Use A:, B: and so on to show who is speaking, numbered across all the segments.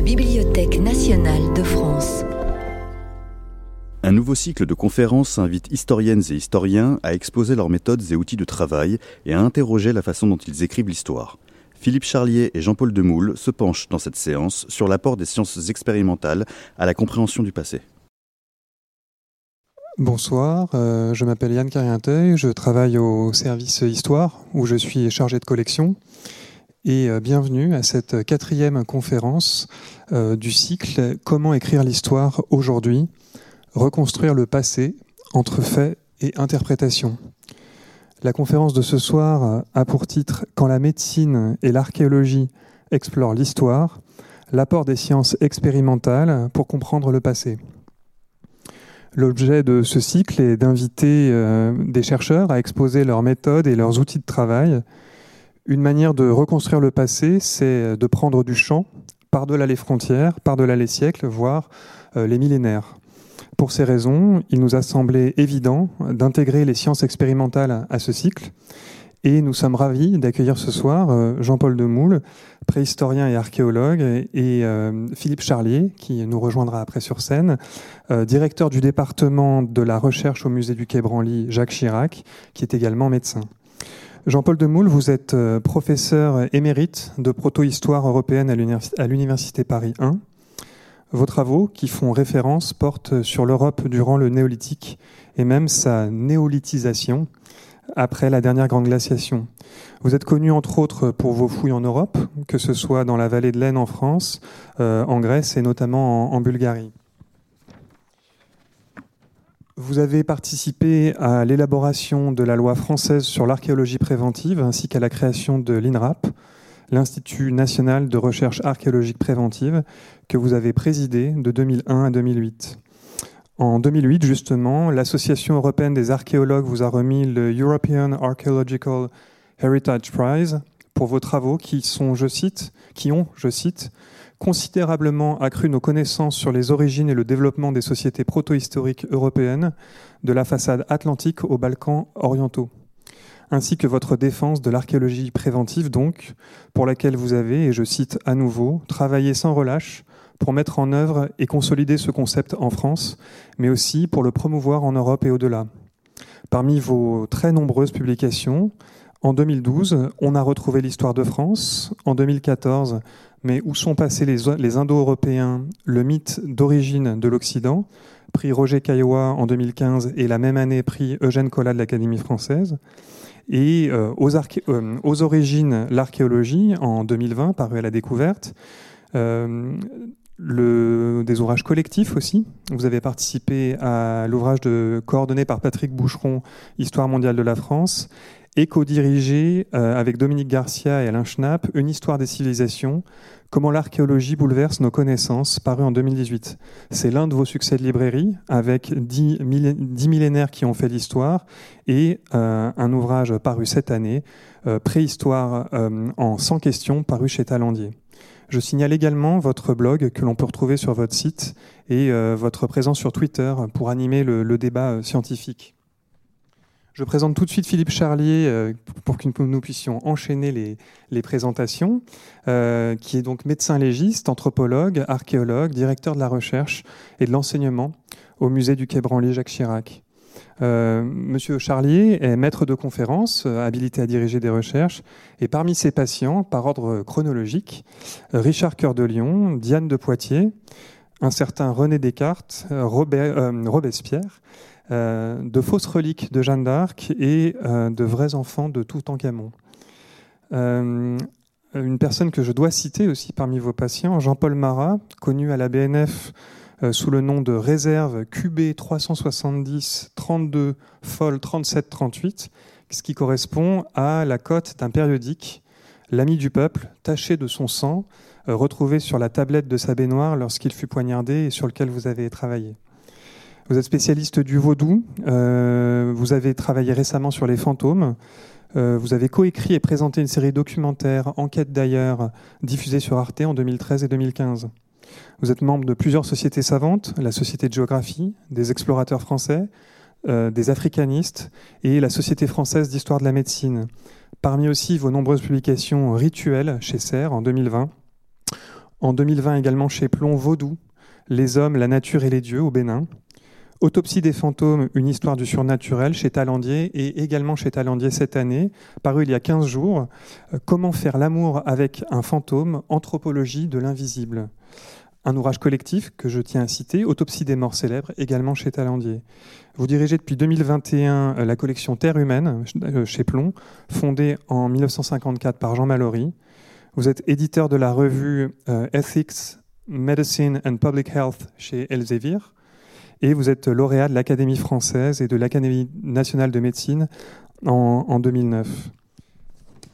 A: la Bibliothèque nationale de France.
B: Un nouveau cycle de conférences invite historiennes et historiens à exposer leurs méthodes et outils de travail et à interroger la façon dont ils écrivent l'histoire. Philippe Charlier et Jean-Paul Demoule se penchent dans cette séance sur l'apport des sciences expérimentales à la compréhension du passé.
C: Bonsoir, euh, je m'appelle Yann Carrienteuil, je travaille au service Histoire où je suis chargé de collection et euh, bienvenue à cette quatrième conférence euh, du cycle Comment écrire l'histoire aujourd'hui Reconstruire le passé entre faits et interprétation. La conférence de ce soir a pour titre Quand la médecine et l'archéologie explorent l'histoire, l'apport des sciences expérimentales pour comprendre le passé. L'objet de ce cycle est d'inviter euh, des chercheurs à exposer leurs méthodes et leurs outils de travail. Une manière de reconstruire le passé, c'est de prendre du champ, par-delà les frontières, par-delà les siècles, voire euh, les millénaires. Pour ces raisons, il nous a semblé évident d'intégrer les sciences expérimentales à ce cycle et nous sommes ravis d'accueillir ce soir euh, Jean-Paul Demoule, préhistorien et archéologue, et euh, Philippe Charlier, qui nous rejoindra après sur scène, directeur du département de la recherche au musée du Quai Branly, Jacques Chirac, qui est également médecin. Jean-Paul Demoule, vous êtes professeur émérite de proto-histoire européenne à l'Université Paris 1. Vos travaux, qui font référence, portent sur l'Europe durant le néolithique et même sa néolithisation, après la dernière grande glaciation. Vous êtes connu entre autres pour vos fouilles en Europe, que ce soit dans la vallée de l'Aisne en France, euh, en Grèce et notamment en, Bulgarie. Vous avez participé à l'élaboration de la loi française sur l'archéologie préventive ainsi qu'à la création de l'INRAP, l'Institut national de recherche archéologique préventive, que vous avez présidé de 2001 à 2008. En 2008, justement, l'Association européenne des archéologues vous a remis le European Archaeological Heritage Prize pour vos travaux qui sont, je cite, qui ont, je cite, considérablement accru nos connaissances sur les origines et le développement des sociétés proto-historiques européennes, de la façade atlantique aux Balkans orientaux, ainsi que votre défense de l'archéologie préventive, donc, pour laquelle vous avez, et je cite à nouveau, travaillé sans relâche pour mettre en œuvre et consolider ce concept en France, mais aussi pour le promouvoir en Europe et au-delà. Parmi vos très nombreuses publications, en 2012, on a retrouvé l'histoire de France. En 2014, mais où sont passés les, Indo-Européens Le mythe d'origine de l'Occident, prix Roger Caillois en 2015 et la même année prix Eugène Collat de l'Académie française. Et euh, aux, euh, aux, origines, l'archéologie en 2020, paru à la découverte. Euh, des ouvrages collectifs aussi. Vous avez participé à l'ouvrage coordonné par Patrick Boucheron, Histoire mondiale de la France, et co-dirigé euh, avec Dominique Garcia et Alain Schnapp, Une histoire des civilisations, comment l'archéologie bouleverse nos connaissances, paru en 2018. C'est l'un de vos succès de librairie, avec dix, millénaires qui ont fait l'histoire, et euh, un ouvrage paru cette année, euh, Préhistoire en 100 questions, paru chez Talandier. Je signale également votre blog que l'on peut retrouver sur votre site et votre présence sur Twitter pour animer le, débat scientifique. Je présente tout de suite Philippe Charlier euh, pour que nous puissions enchaîner les, présentations, qui est donc médecin légiste, anthropologue, archéologue, directeur de la recherche et de l'enseignement au musée du Quai Branly Jacques Chirac. Euh, Monsieur Charlier est maître de conférence, euh, habilité à diriger des recherches, et parmi ses patients, par ordre chronologique, Richard Cœur de Lion, Diane de Poitiers, un certain René Descartes, Robespierre, euh, de fausses reliques de Jeanne d'Arc et de vrais enfants de Toutankhamon. une personne que je dois citer aussi parmi vos patients, Jean-Paul Marat, connu à la BNF euh, sous le nom de réserve QB 370 32 FOL 37 38, ce qui correspond à la cote d'un périodique, l'ami du peuple, taché de son sang, euh, retrouvé sur la tablette de sa baignoire lorsqu'il fut poignardé et sur lequel vous avez travaillé. Vous êtes spécialiste du vaudou, euh, vous avez travaillé récemment sur les fantômes, vous avez coécrit et présenté une série documentaire, Enquête d'ailleurs, diffusée sur Arte en 2013 et 2015. Vous êtes membre de plusieurs sociétés savantes, la Société de géographie, des explorateurs français, euh, des africanistes et la Société française d'histoire de la médecine. Parmi aussi vos nombreuses publications rituelles chez CERF en 2020. En 2020 également chez Plomb, Vaudou, Les hommes, la nature et les dieux au Bénin. Autopsie des fantômes, une histoire du surnaturel chez Talandier et également chez Talandier cette année, paru il y a 15 jours. Euh, Comment faire l'amour avec un fantôme, anthropologie de l'invisible? Un ouvrage collectif que je tiens à citer, Autopsie des morts célèbres, également chez Talandier. Vous dirigez depuis 2021 euh, la collection Terre humaine euh, chez Plomb, fondée en 1954 par Jean Mallory. Vous êtes éditeur de la revue Ethics, Medicine and Public Health chez Elsevier et vous êtes lauréat de l'Académie française et de l'Académie nationale de médecine en, en 2009.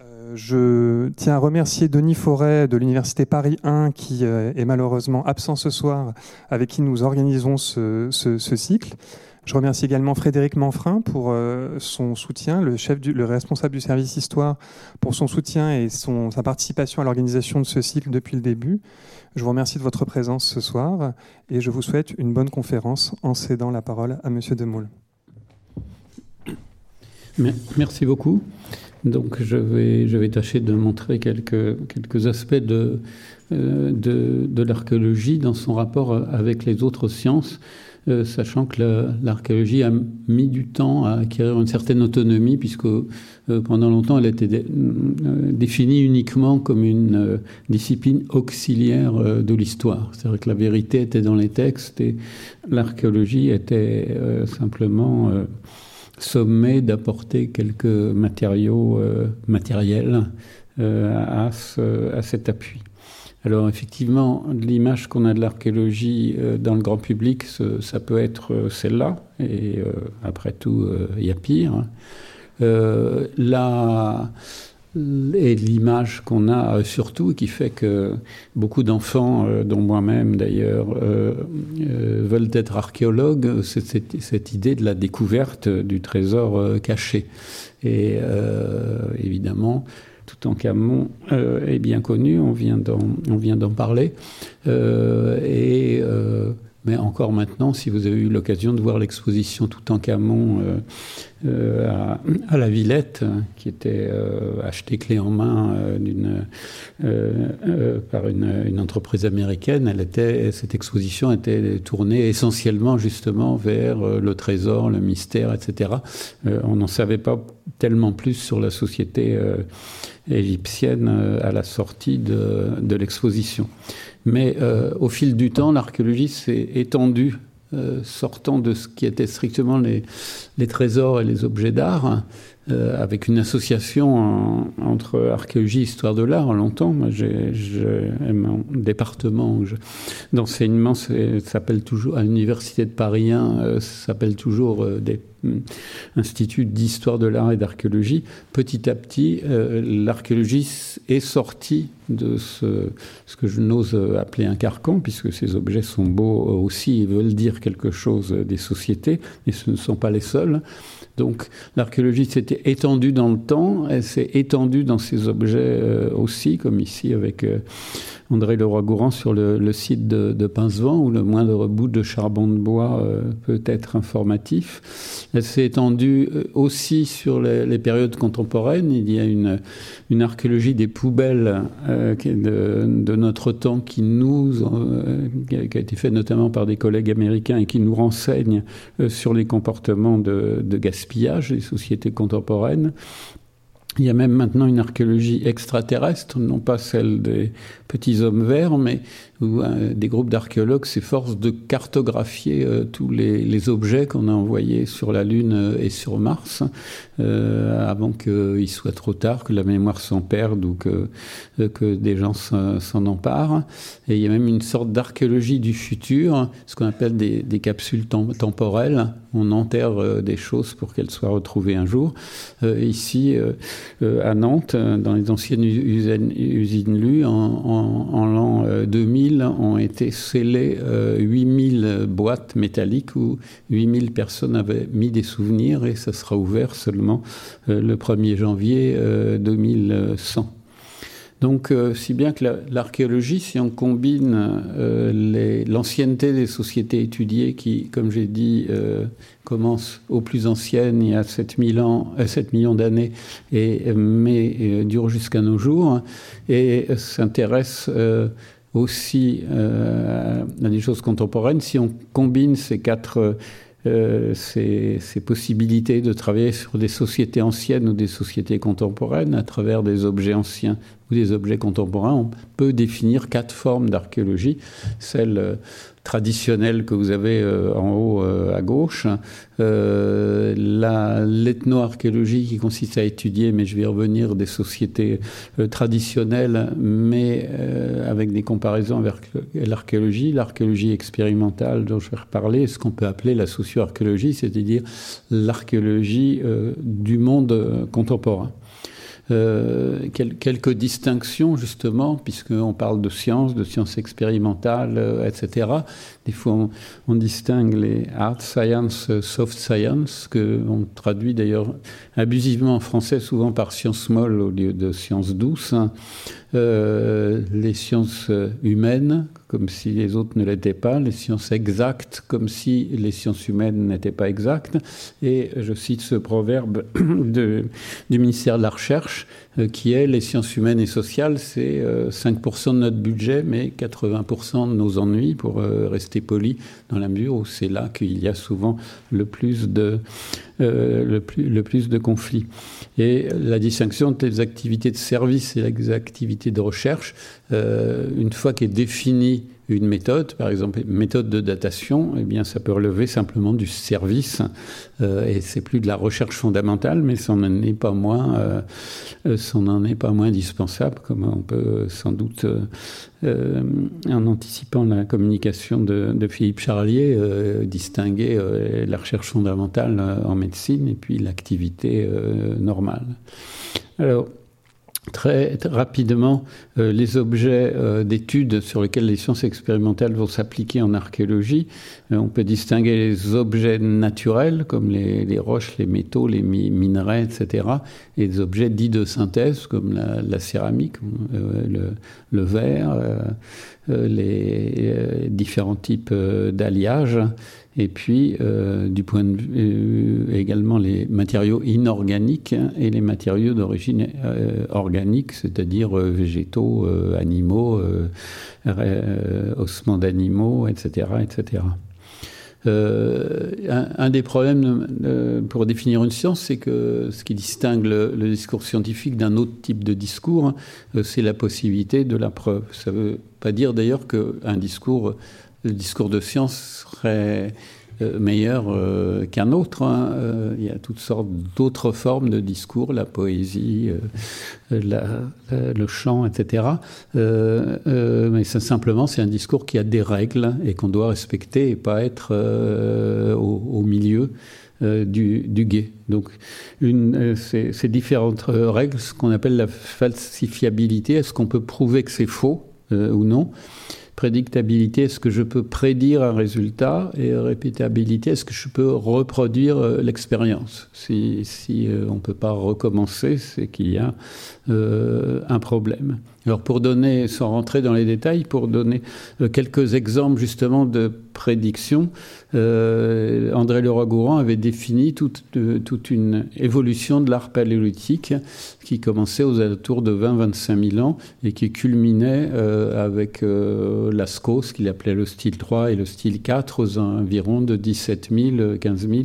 C: Euh, je tiens à remercier Denis Forêt de l'Université Paris 1 qui euh, est malheureusement absent ce soir, avec qui nous organisons ce cycle. Je remercie également Frédéric Manfrin pour euh, son soutien, le chef, du, le responsable du service histoire, pour son soutien et son, sa participation à l'organisation de ce cycle depuis le début. Je vous remercie de votre présence ce soir et je vous souhaite une bonne conférence en cédant la parole à Monsieur Demoule.
D: Merci beaucoup. Donc je vais, tâcher de montrer quelques, aspects euh, de l'archéologie dans son rapport avec les autres sciences. Euh, sachant que l'archéologie a mis du temps à acquérir une certaine autonomie, puisque euh, pendant longtemps elle était dé, euh, définie uniquement comme une euh, discipline auxiliaire euh, de l'histoire. C'est-à-dire que la vérité était dans les textes et l'archéologie était simplement sommée d'apporter quelques matériaux matériels à cet appui. Alors effectivement, l'image qu'on a de l'archéologie euh, dans le grand public, ça peut être euh, celle-là, et euh, après tout, il y a pire. là, et l'image qu'on a surtout, qui fait que beaucoup d'enfants, dont moi-même d'ailleurs, veulent être archéologues, c'est cette, idée de la découverte du trésor caché. Et évidemment, Toutankhamon euh, est bien connu, on vient d'en parler. Euh, et, euh, mais encore maintenant, si vous avez eu l'occasion de voir l'exposition Toutankhamon euh, euh, à, la Villette, qui était achetée clé en main par une, entreprise américaine, cette exposition était tournée essentiellement justement vers le trésor, le mystère, etc. on n'en savait pas tellement plus sur la société égyptienne à la sortie de, l'exposition. Mais euh, au fil du temps, l'archéologie s'est étendue, euh, sortant de ce qui était strictement les trésors et les objets d'art, euh, avec une association en, entre archéologie et histoire de l'art longtemps. Moi, j'ai, mon département d'enseignement s'appelle toujours, à l'université de Paris 1, euh, s'appelle toujours euh, des institut d'histoire de l'art et d'archéologie, petit à petit, euh, l'archéologie est sortie de ce, ce que je n'ose appeler un carcan, puisque ces objets sont beaux aussi et veulent dire quelque chose des sociétés, et ce ne sont pas les seuls. Donc l'archéologie s'était étendue dans le temps, elle s'est étendue dans ces objets euh, aussi, comme ici avec euh, André Leroy-Gourand sur le, site de, de Pincevent, où le moindre bout de charbon de bois euh, peut être informatif. Elle s'est étendue euh, aussi sur les, périodes contemporaines. Il y a une, archéologie des poubelles euh, de, notre temps qui nous qui a été faite notamment par des collègues américains et qui nous renseigne sur les comportements de gaspillage des sociétés contemporaines. Il y a même maintenant une archéologie extraterrestre, non pas celle des petits hommes verts, mais où euh, des groupes d'archéologues s'efforcent de cartographier euh, tous les, objets qu'on a envoyés sur la Lune euh, et sur Mars, avant qu'il soit trop tard, que la mémoire s'en perde ou que, des gens s'en emparent. Et il y a même une sorte d'archéologie du futur, ce qu'on appelle des, capsules tem temporelles. On enterre des choses pour qu'elles soient retrouvées un jour. ici, à Nantes, dans les anciennes usines, usines Lu, en, en l'an 2000, ont été scellées euh, 8000 boîtes métalliques où 8000 personnes avaient mis des souvenirs et ça sera ouvert seulement euh, le 1er janvier euh, 2100. Donc, euh, si bien que l'archéologie, si on combine euh, l'ancienneté des sociétés étudiées qui, comme j'ai dit, commence aux plus anciennes, il y a 7000 ans, euh, 7 millions d'années, et mais euh, dure jusqu'à nos jours, et s'intéresse aussi à des choses contemporaines. Si on combine ces quatre euh, ces, possibilités de travailler sur des sociétés anciennes ou des sociétés contemporaines à travers des objets anciens ou des objets contemporains. On peut définir quatre formes d'archéologie. Celle euh, traditionnelle que vous avez euh, en haut à gauche, euh, l'ethno-archéologie qui consiste à étudier, mais je vais revenir, des sociétés traditionnelles, mais avec des comparaisons avec l'archéologie, l'archéologie expérimentale dont je vais reparler, ce qu'on peut appeler la socio-archéologie, c'est-à-dire l'archéologie du monde contemporain. Euh, quelques distinctions justement, puisqu'on parle de sciences, de sciences expérimentales, euh, etc. Des fois, on, distingue les hard science, soft science, que on traduit d'ailleurs abusivement en français, souvent par sciences molles au lieu de sciences douces. Euh, les sciences humaines, comme si les autres ne l'étaient pas, les sciences exactes, comme si les sciences humaines n'étaient pas exactes. Et je cite ce proverbe du ministère de la Recherche, qui est les sciences humaines et sociales, c'est 5% euh, de notre budget, mais 80% de nos ennuis, pour euh, rester poli, dans la mesure où c'est là qu'il y a souvent le plus de, le plus, le plus de conflits. Et la distinction entre les activités de service et les activités de recherche, une fois qu'est définie une méthode, par exemple une méthode de datation, eh bien ça peut relever simplement du service euh, et c'est plus de la recherche fondamentale, mais ça n'en est pas moins, euh, euh n'en est pas moins indispensable, comme on peut sans doute, euh, en anticipant la communication de, de Philippe Charlier, distinguer la recherche fondamentale en médecine et puis l'activité normale. Alors très, rapidement euh, les objets euh, d'études sur lesquels les sciences expérimentales vont s'appliquer en archéologie. Euh, on peut distinguer les objets naturels comme les, roches, les métaux, les minerais, etc. et des objets dits de synthèse comme la, céramique, le, le, verre, les différents types d'alliages et puis euh, du point de vue euh, également les matériaux inorganiques et les matériaux d'origine euh, organique, c'est-à-dire végétaux, animaux, ossements d'animaux, etc., etc. Un, des problèmes pour définir une science, c'est que ce qui distingue le, le discours scientifique d'un autre type de discours, c'est la possibilité de la preuve. Ça ne veut pas dire d'ailleurs qu'un discours le discours de science serait euh, meilleur euh, qu'un autre. Hein. Euh, il y a toutes sortes d'autres formes de discours, la poésie, le chant, etc. mais simplement, c'est un discours qui a des règles et qu'on doit respecter et pas être au, milieu. du, du guet. Donc, ces, différentes règles, ce qu'on appelle la falsifiabilité, est-ce qu'on peut prouver que c'est faux ou non? Prédictabilité, est-ce que je peux prédire un résultat Et répétabilité, est-ce que je peux reproduire euh, l'expérience? Si, si euh, on ne peut pas recommencer, c'est qu'il y a euh, un problème. Alors pour donner, sans rentrer dans les détails, pour donner quelques exemples justement de prédiction, euh, André Leroy-Gourand avait défini toute, toute, une évolution de l'art paléolithique qui commençait aux alentours de 20-25 000 ans et qui culminait euh, avec euh, Lascaux, ce qu'il appelait le style 3 et le style 4, aux environs de 17 000, 15 000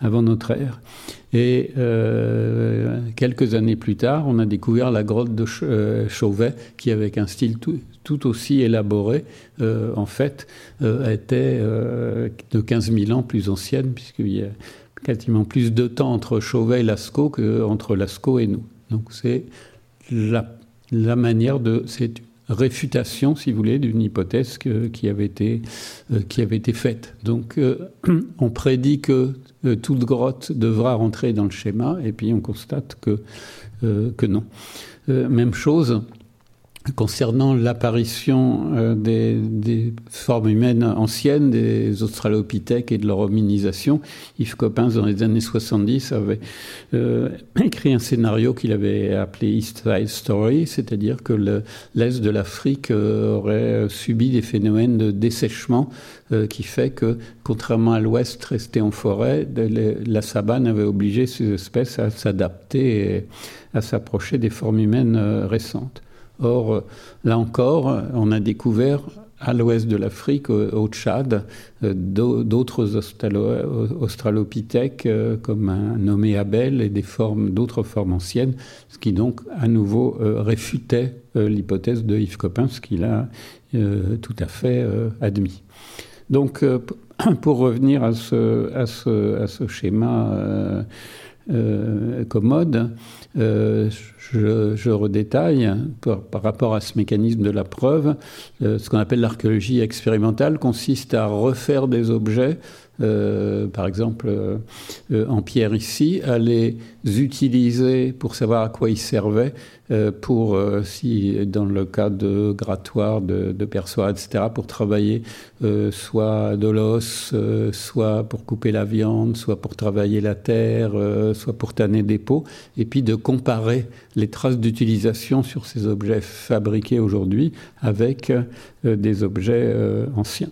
D: avant notre ère. Et euh, quelques années plus tard, on a découvert la grotte de euh, Chauvet, qui avec un style tout, aussi élaboré, euh, en fait, était de 15 000 ans plus ancienne, puisqu'il y a quasiment plus de temps entre Chauvet et Lascaux qu'entre Lascaux et nous. Donc c'est la, manière de... réfutation, si vous voulez, d'une hypothèse qui, avait été, qui avait été faite. Donc on prédit que toute grotte devra rentrer dans le schéma, et puis on constate que, que non. même chose concernant l'apparition euh, des, formes humaines anciennes, des australopithèques et de leur hominisation, Yves Coppens, dans les années 70, avait euh, écrit un scénario qu'il avait appelé East Side Story, c'est-à-dire que l'Est de l'Afrique euh, aurait subi des phénomènes de dessèchement qui fait que, contrairement à l'Ouest resté en forêt, la sabane avait obligé ces espèces à s'adapter et à s'approcher des formes humaines récentes. Or, là encore, on a découvert à l'ouest de l'Afrique, au, Tchad, euh, d'autres australopithèques euh, comme un nommé Abel et des formes, d'autres formes anciennes, ce qui donc à nouveau euh, réfutait l'hypothèse de Yves Copin, ce qu'il a tout à fait admis. Donc, pour revenir à ce, schéma commode, redétaille par, rapport à ce mécanisme de la preuve. Euh, ce qu'on appelle l'archéologie expérimentale consiste à refaire des objets euh, par exemple euh, en pierre ici, à les utiliser pour savoir à quoi ils servaient, pour, si dans le cas de grattoir, de, de etc., pour travailler soit de l'os, soit pour couper la viande, soit pour travailler la terre, soit pour tanner des pots, et puis de comparer les traces d'utilisation sur ces objets fabriqués aujourd'hui avec euh, des objets euh, anciens.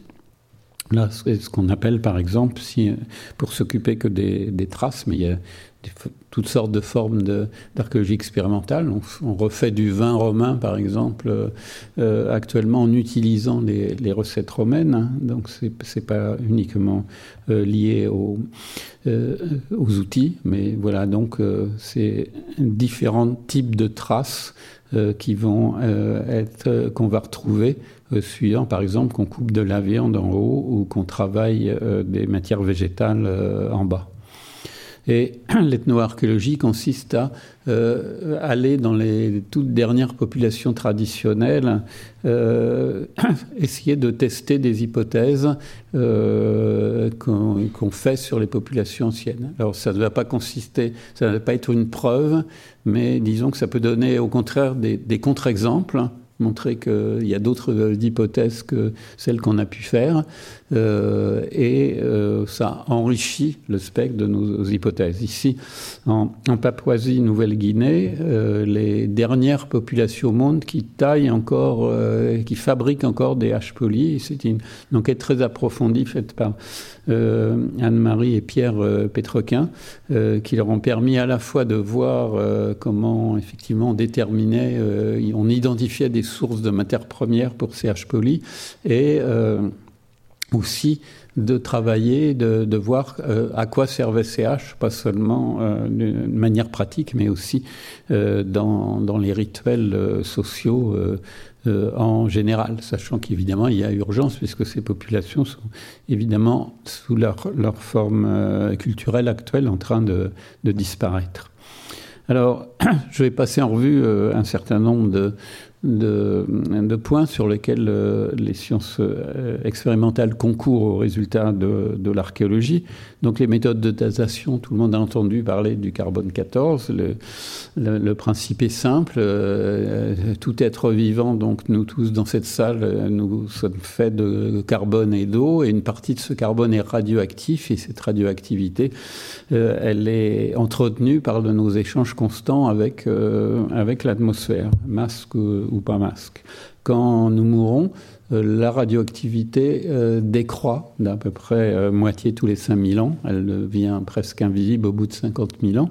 D: Là, c'est ce qu'on appelle, par exemple, si, pour s'occuper que des, des, traces, mais il y a toutes sortes de formes d'archéologie expérimentale. On, refait du vin romain, par exemple, euh, actuellement en utilisant les, recettes romaines. Hein. donc, ce n'est pas uniquement euh, lié euh, aux outils, mais voilà, donc c'est différents types de traces qui vont être qu'on va retrouver suivant par exemple qu'on coupe de la viande en haut ou qu'on travaille des matières végétales en bas. Et l'ethnoarchéologie consiste à euh, aller dans les toutes dernières populations traditionnelles, euh, essayer de tester des hypothèses euh, qu'on fait sur les populations anciennes. Alors ça ne va pas consister, ça ne va pas être une preuve, mais disons que ça peut donner au contraire des, des contre-exemples montrer qu'il y a d'autres hypothèses que celles qu'on a pu faire, euh, et euh, ça enrichit le spectre de nos hypothèses. Ici, en, Papouasie-Nouvelle-Guinée, euh, les dernières populations au monde qui taillent encore, qui fabriquent encore des haches polies, c'est une, enquête très approfondie faite par Anne-Marie et Pierre Pétrequin, qui leur ont permis à la fois de voir comment effectivement on déterminait, on identifiait des sources de matières premières pour ces haches polies, et aussi de travailler, de, voir euh, à quoi servaient ces haches, pas seulement euh, d'une manière pratique, mais aussi euh, dans, dans, les rituels sociaux en général, sachant qu'évidemment il y a urgence puisque ces populations sont évidemment sous leur, leur forme culturelle actuelle en train de, de disparaître. Alors, je vais passer en revue un certain nombre de, de, points sur lesquels euh, les sciences euh, expérimentales concourent aux résultats de, l'archéologie. Donc les méthodes de datation, tout le monde a entendu parler du carbone 14. Le, principe est simple. Euh, tout être vivant, donc nous tous dans cette salle, nous sommes faits de carbone et d'eau, et une partie de ce carbone est radioactif, et cette radioactivité, elle est entretenue par de nos échanges constants avec, avec l'atmosphère, masque pas masque. Quand nous mourons, euh, la radioactivité euh, décroît d'à peu près euh, moitié tous les 5000 ans. Elle devient presque invisible au bout de 50 000 ans.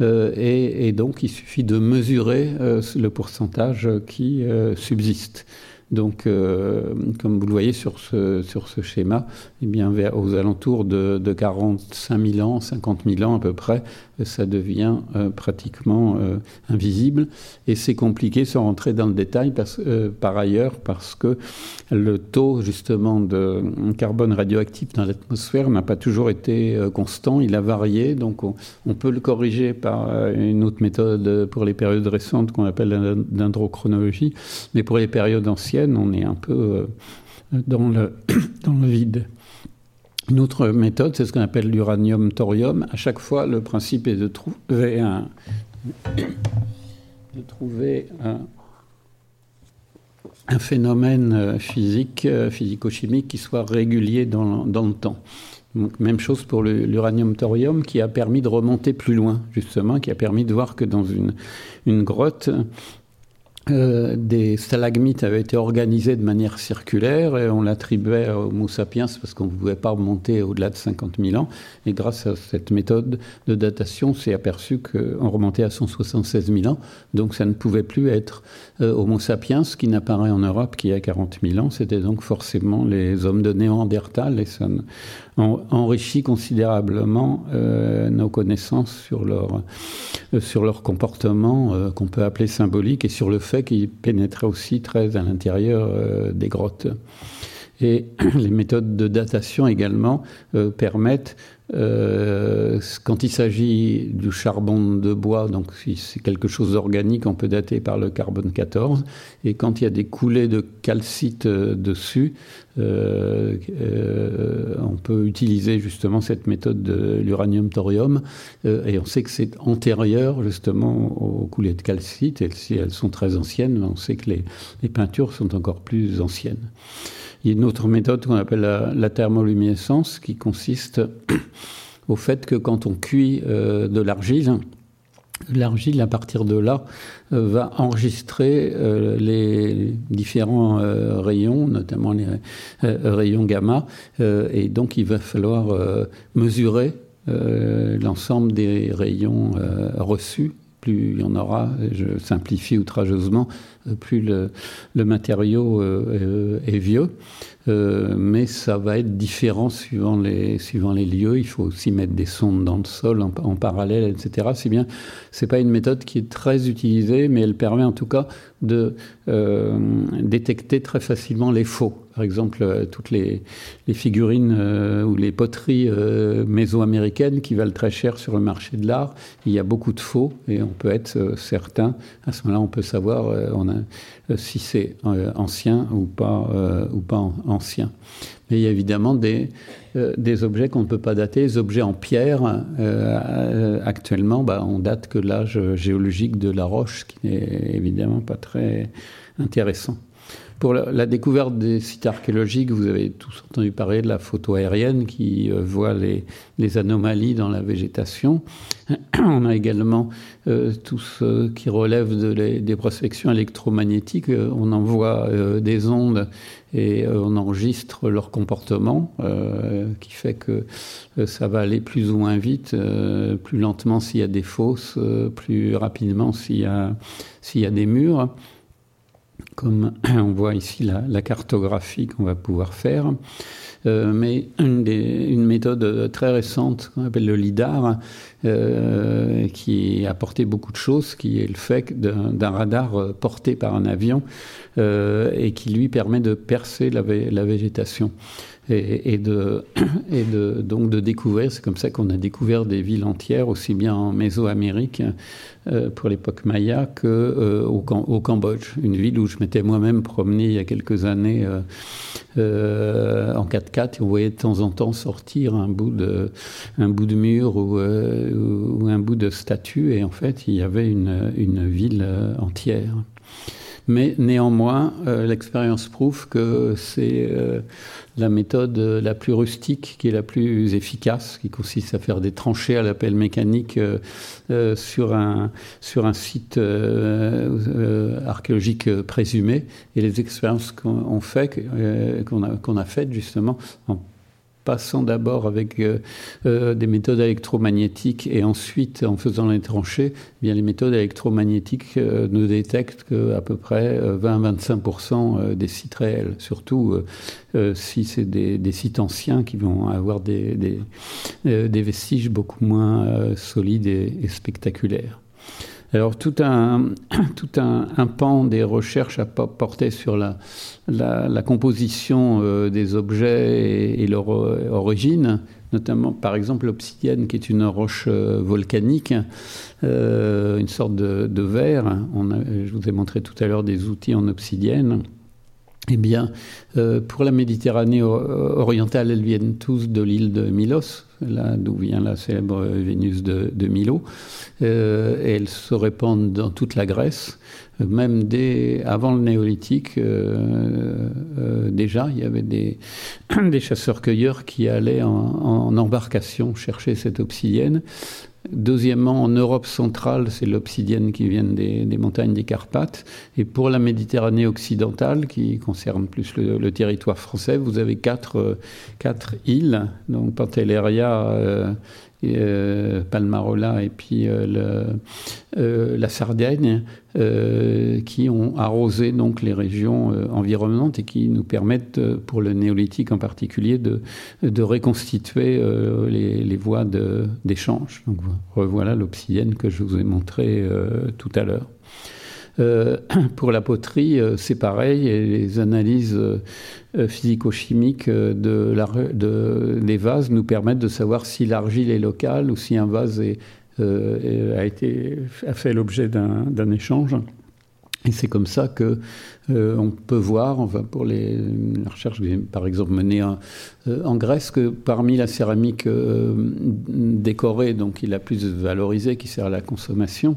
D: Et, donc, il suffit de mesurer le pourcentage qui subsiste. Donc, comme vous le voyez sur ce, sur ce schéma, eh bien, vers, aux alentours de, de 45 000 ans, 50 000 ans à peu près, ça devient euh, pratiquement euh, invisible. Et c'est compliqué sans rentrer dans le détail parce, par ailleurs parce que le taux justement de carbone radioactif dans l'atmosphère n'a pas toujours été constant, il a varié. Donc, on, peut le corriger par une autre méthode pour les périodes récentes qu'on appelle l'androchronologie. Mais pour les périodes anciennes, on est un peu euh, dans le vide. Une autre méthode, c'est ce qu'on appelle l'uranium-thorium. À chaque fois, le principe est de trouver un, trouver un, phénomène euh, physique, euh, physico-chimique qui soit régulier dans, le temps. Même chose pour l'uranium-thorium qui a permis de remonter plus loin, justement, qui a permis de voir que dans une grotte, euh, des stalagmites avaient été organisés de manière circulaire et on l'attribuait aux Homo sapiens parce qu'on ne pouvait pas remonter au-delà de 50 000 ans. Et grâce à cette méthode de datation, on s'est aperçu qu'on remontait à 176 000 ans. Donc ça ne pouvait plus être euh, Homo sapiens qui n'apparaît en Europe qu'il y a 40 000 ans. C'était donc forcément les hommes de Néandertal et ça enrichit considérablement euh, nos connaissances sur leur, sur leur comportement qu'on peut appeler symbolique et sur le fait fait qu'il pénétrait aussi très à l'intérieur euh, des grottes. Et les méthodes de datation également euh, permettent, euh, quand il s'agit du charbon de bois, donc si c'est quelque chose d'organique, on peut dater par le carbone 14. Et quand il y a des coulées de calcite dessus, on peut utiliser justement cette méthode de l'uranium-thorium. et on sait que c'est antérieur justement aux coulées de calcite. Et si elles sont très anciennes, on sait que les peintures sont encore plus anciennes. Il y a une autre méthode qu'on appelle la, thermoluminescence qui consiste au fait que quand on cuit euh, de l'argile, l'argile à partir de là euh, va enregistrer euh, les différents rayons, notamment les rayons gamma, et donc il va falloir mesurer l'ensemme des rayons reçus plus il y en aura, je simplifie outrageusement, plus le, matériau euh, est vieux. Euh, mais ça va être différent suivant les, suivant les lieux. Il faut aussi mettre des sondes dans le sol en, parallèle, etc. C'est bien, c'est pas une méthode qui est très utilisée, mais elle permet en tout cas de euh, détecter très facilement les faux. Par exemple, euh, toutes les, figurines euh, ou les poteries euh, mésoaméricaines qui valent très cher sur le marché de l'art, il y a beaucoup de faux et on peut être certain. À ce moment-là, on peut savoir si c'est ancien ou pas, ou pas ancien. Mais il y a évidemment des, objets qu'on ne peut pas dater. Les objets en pierre, actuellement, bah, on date que l'âge géologique de la roche, qui n'est évidemment pas très intéressant. Pour la, découverte des sites archéologiques, vous avez tous entendu parler de la photo aérienne qui euh, voit les, anomalies dans la végétation. On a également euh, tout ce qui relève de des prospections électromagnétiques. Euh, on envoie des ondes et on enregistre leur comportement, qui fait que ça va aller plus ou moins vite, plus lentement s'il y a des fosses, plus rapidement s'il y a des murs comme on voit ici la, cartographie qu'on va pouvoir faire. Euh, mais une, une, méthode très récente qu'on appelle le LIDAR, euh, qui a apporté beaucoup de choses, qui est le fait d'un radar porté par un avion euh, et qui lui permet de percer la, la végétation et, de, donc de découvrir. C'est comme ça qu'on a découvert des villes entières, aussi bien en Mésoamérique euh, pour l'époque Maya que euh, Cambodge, une ville où je m'étais moi-même promené il y a quelques années euh, en 4x4 et on voyait de temps en temps sortir un bout de, un bout de mur ou, un bout de statue et en fait il y avait une ville entière. Mais néanmoins, l'expérience prouve que c'est la méthode la plus rustique, qui est la plus efficace, qui consiste à faire des tranchées à la pelle mécanique euh, euh, sur, un, sur un site euh, archéologique présumé. Et les expériences qu'on fait, a, faites justement en passant d'abord avec euh, euh, des méthodes électromagnétiques et ensuite en faisant les tranchées, eh bien les méthodes électromagnétiques euh, ne détectent qu'à peu près 20-25% des sites réels, surtout si c'est des, sites anciens qui vont avoir des, des, vestiges beaucoup moins solides et spectaculaires. Alors tout un, pan des recherches a porté sur la, la, composition euh, des objets et, leur euh, origine, notamment par exemple l'obsidienne qui est une roche euh, volcanique, une sorte de, de verre. Je vous ai montré tout à l'heure des outils en obsidienne. Eh bien, pour la Méditerranée orientale, elles viennent tous de l'île de Milos, là d'où vient la célèbre Vénus de, Milo. Euh, elles se répandent dans toute la Grèce. Même avant le néolithique, euh, euh, déjà, il y avait des, des chasseurs-cueilleurs qui allaient en, embarcation chercher cette obsidienne. Deuxièmement, en Europe centrale, c'est l'obsidienne qui vient des, montagnes des Carpates. Et pour la Méditerranée occidentale, qui concerne plus le, territoire français, vous avez quatre, quatre îles, donc Pantelleria, euh, Palmarola et puis euh, euh, la Sardaigne, qui ont arrosé donc les régions environnantes et qui nous permettent, pour le néolithique en particulier, de, reconstituer les, voies d'échange. Donc revoilà l'obsidienne que je vous ai montré tout à l'heure. Euh, pour la poterie, euh, c'est pareil, et les analyses euh, physico-chimiques de de, des vases nous permettent de savoir si l'argile est locale ou si un vase a, été, a fait l'objet d'un échange. Et c'est comme ça que euh, on peut voir, enfin pour les, recherches que j'ai par exemple menées euh, en, Grèce, que parmi la céramique euh, décorée, donc est la plus valorisée, qui sert à la consommation,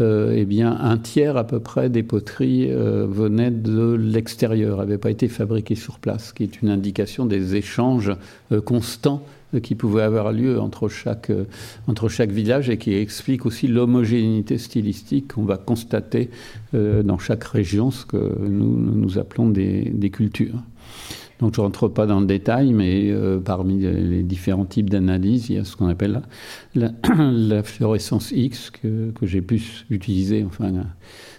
D: eh bien un tiers à peu près des poteries venaient de l'extérieur, n'avaient pas été fabriquées sur place, ce qui est une indication des échanges constants qui pouvait avoir lieu entre chaque, euh, entre chaque village et qui explique aussi l'homogénéité stylistique qu'on va constater euh, dans chaque région, ce que nous, nous appelons des, des cultures. Donc je ne rentre pas dans le détail, mais euh, parmi les différents types d'analyse, il y a ce qu'on appelle la, la, fluorescence X que, que j'ai pu utiliser, enfin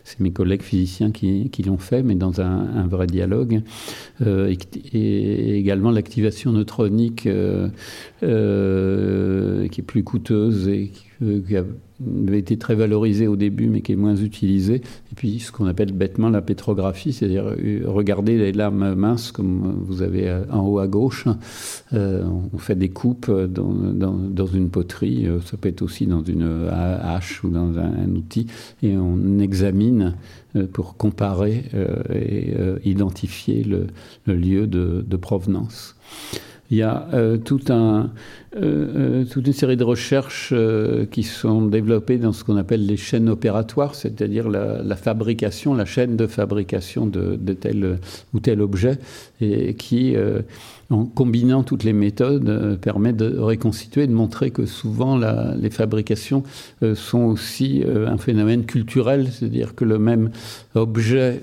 D: c'est mes collègues physiciens qui, l'ont fait, mais dans un, vrai dialogue. Euh, et, également l'activation neutronique euh, euh, qui est plus coûteuse et qui, qui a avait été très valorisé au début, mais qui est moins utilisé. Et puis ce qu'on appelle bêtement la pétrographie, c'est-à-dire euh, regarder les lames minces comme vous avez euh, en haut à gauche. Euh, on fait des coupes dans, dans, une poterie, ça peut être aussi dans une hache ou dans un, outil, et on examine pour comparer et identifier le, lieu de, provenance. Il y a euh, tout un, euh, euh, toute une série de recherches qui sont développées dans ce qu'on appelle les chaînes opératoires, c'est-à-dire la, la, fabrication, la chaîne de fabrication de, de, tel ou tel objet, et qui en combinant toutes les méthodes, euh, permet de reconstituer, de montrer que souvent la, les fabrications euh, sont aussi euh, un phénomène culturel, c'est-à-dire que le même objet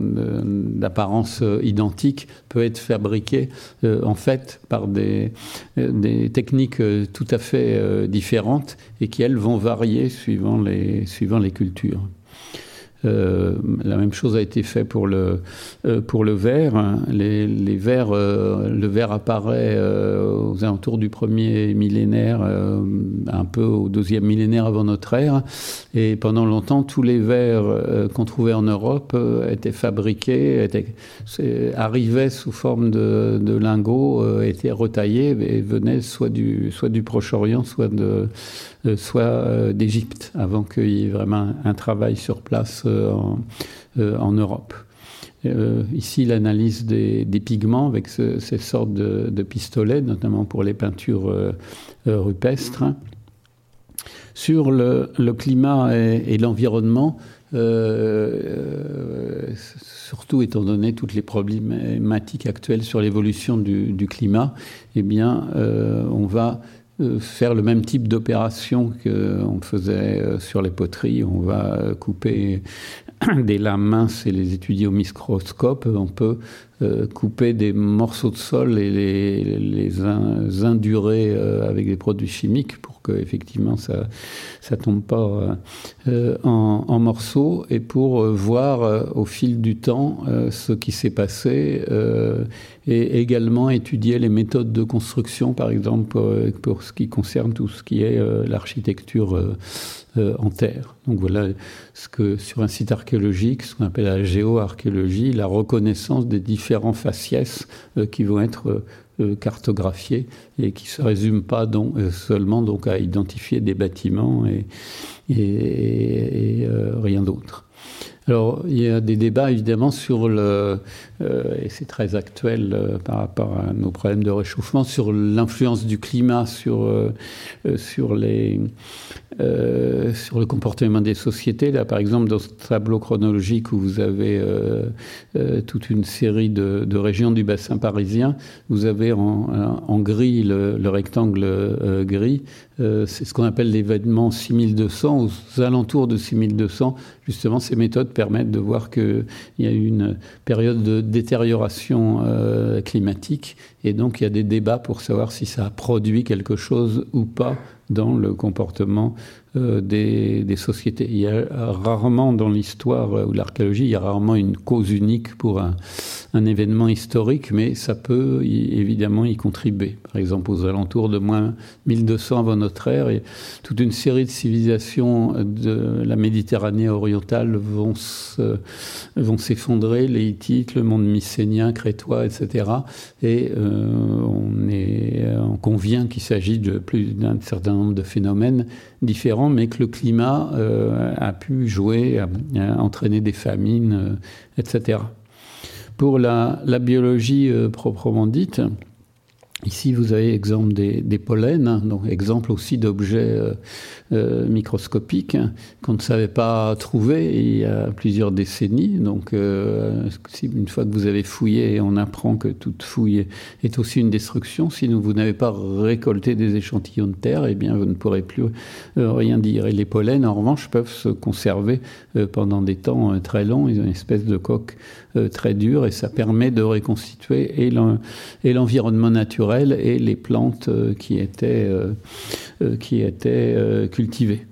D: d'apparence identique peut être fabriqué en fait par des, des techniques tout à fait différentes et qui, elles, vont varier suivant les, suivant les cultures. Euh, la même chose a été fait pour le, euh, pour le verre. Les, les verres, euh, le verre apparaît aux alentours du premier millénaire, un peu au deuxième millénaire avant notre ère. Et pendant longtemps, tous les verres qu'on trouvait en Europe étaient fabriqués, étaient, arrivaient sous forme de, de lingots, étaient retaillés et venaient soit du, soit du Proche-Orient, soit de euh, soit euh, d'Égypte, avant qu'il y ait vraiment un travail sur place euh, en, Europe. Euh, ici, l'analyse des, pigments avec ce, ces sortes de, pistolets, notamment pour les peintures euh, rupestres. Sur le, climat et, l'environnement, euh, surtout étant donné toutes les problématiques actuelles sur l'évolution du, climat, eh bien, on va euh, faire le même type d'opération qu'on faisait euh, sur les poteries. On va euh, couper des lames minces et les étudier au microscope. On peut couper des morceaux de sol et les, les indurer avec des produits chimiques que effectivement ça ça tombe pas euh, en, en, morceaux et pour euh, voir euh, au fil du temps ce qui s'est passé et également étudier les méthodes de construction par exemple pour ce qui concerne tout ce qui est l'architecture en terre. Donc voilà ce que sur un site archéologique, ce qu'on appelle la géoarchéologie, la reconnaissance des différents faciès qui vont être euh, cartographiés et qui se résume pas donc, euh, seulement donc à identifier des bâtiments et euh, rien d'autre. Alors, il y a des débats évidemment sur le, euh, et c'est très actuel euh, par rapport à nos problèmes de réchauffement, sur l'influence du climat sur, euh, sur, les, sur le comportement des sociétés. Là, par exemple, dans ce tableau chronologique où vous avez toute une série de, régions du bassin parisien, vous avez en, en gris le rectangle gris c'est ce qu'on appelle l'événement 6200. Aux alentours de 6200, justement, ces méthodes permettent de voir qu'il y a une période de détérioration climatique et donc il y a des débats pour savoir si ça a produit quelque chose ou pas dans le comportement euh, des, des, sociétés. Il y a rarement dans l'histoire euh, ou l'archéologie, il y a rarement une cause unique pour un, événement historique, mais ça peut évidemment y contribuer. Par exemple, aux alentours de moins 1200 avant notre ère, toute une série de civilisations de la Méditerranée orientale vont se, vont s'effondrer, les Hittites, le monde mycénien, crétois, etc. Et euh, on, on convient qu'il s'agit de plus d'un certain nombre de phénomènes différents, mais que le climat euh, a pu jouer, entraîner des famines, euh, etc. Pour la, la biologie euh, proprement dite, Ici, vous avez exemple des, des pollens, hein, donc exemple aussi d'objets euh, euh, microscopiques qu'on ne savait pas trouver il y a plusieurs décennies. Donc, euh, une fois que vous avez fouillé, on apprend que toute fouille est aussi une destruction. Si vous n'avez pas récolté des échantillons de terre, eh bien, vous ne pourrez plus euh, rien dire. Et les pollens, en revanche, peuvent se conserver euh, pendant des temps euh, très longs. Ils ont une espèce de coque très dure et ça permet de reconstituer l'environnement naturel et les plantes euh, qui étaient, euh, euh, cultivées.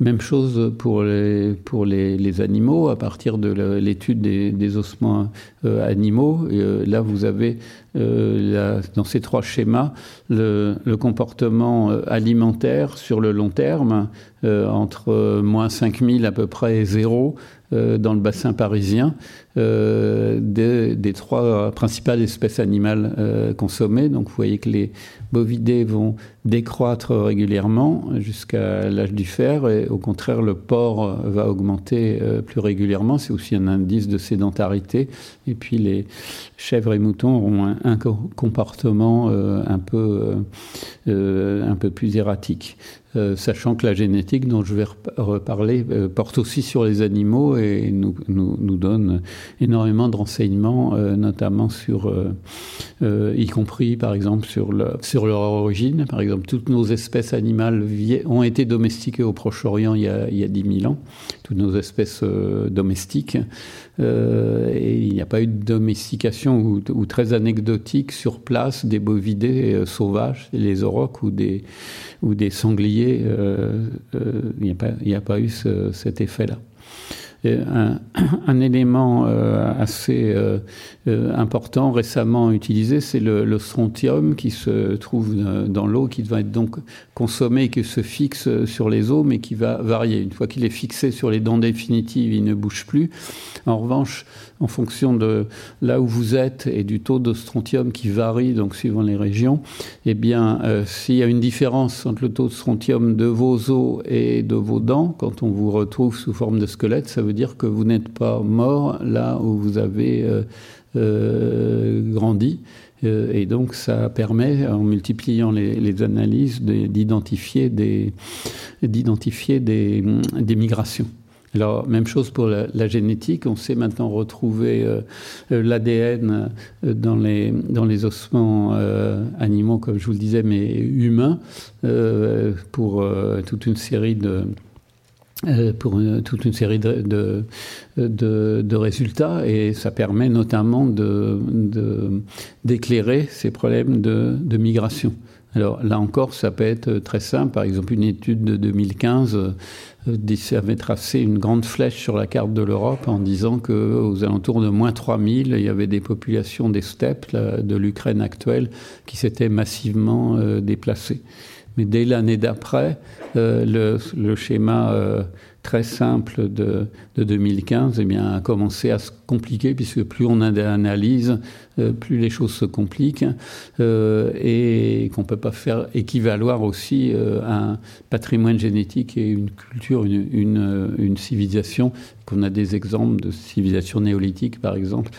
D: Même chose pour les, animaux, à partir de l'étude des, des, ossements animaux. là, vous avez la, dans ces trois schémas le, comportement alimentaire sur le long terme, entre moins 5000 à peu près zéro dans le bassin parisien, euh, des, des, trois principales espèces animales euh, consommées. Donc vous voyez que les bovidés vont décroître régulièrement jusqu'à l'âge du fer et au contraire le porc va augmenter euh, plus régulièrement. C'est aussi un indice de sédentarité. Et puis les chèvres et moutons auront un, un comportement euh, un peu euh, un peu plus erratique. Euh, sachant que la génétique dont je vais reparler euh, porte aussi sur les animaux et nous, nous, nous donne énormément de renseignements, euh, notamment sur, y compris par exemple sur, le, sur leur origine. Par exemple, toutes nos espèces animales ont été domestiquées au Proche-Orient il, il, y a 10 000 ans, toutes nos espèces domestiques. Euh, et il n'y a pas eu de domestication ou, très anecdotique sur place des bovidés euh, sauvages, les aurochs ou des, sangliers. Euh, il n'y a, pas eu ce, cet effet-là. Un, élément assez euh, important récemment utilisé, c'est le, le, strontium qui se trouve dans l'eau, qui va être donc consommé qui se fixe sur les os, mais qui va varier. Une fois qu'il est fixé sur les dents définitives, il ne bouge plus. En revanche, en fonction de là où vous êtes et du taux de strontium qui varie, donc suivant les régions, eh bien, euh, s'il y a une différence entre le taux de strontium de vos os et de vos dents, quand on vous retrouve sous forme de squelette, ça veut dire que vous n'êtes pas mort là où vous avez euh, euh, grandi. Euh, et donc, ça permet, en multipliant les, analyses, d'identifier des, des, des migrations. Alors, même chose pour la, génétique. On sait maintenant retrouver euh, l'ADN dans les, dans les ossements animaux, comme je vous le disais, mais humains, pour toute une série de pour une, toute une série de, de, de, de, résultats et ça permet notamment d'éclairer ces problèmes de, migration. Alors là encore, ça peut être très simple. Par exemple, une étude de 2015 avait tracé une grande flèche sur la carte de l'Europe en disant qu'aux alentours de moins 3000, il y avait des populations des steppes de l'Ukraine actuelle qui s'étaient massivement euh, déplacées. Mais dès l'année d'après, euh, le, schéma euh, très simple de, de 2015 eh bien, a commencé à se compliquer, puisque plus on a d'analyses, euh, plus les choses se compliquent, et qu'on ne peut pas faire équivaloir aussi un patrimoine génétique et une culture, une, une civilisation, qu'on a des exemples de civilisation néolithique, par exemple,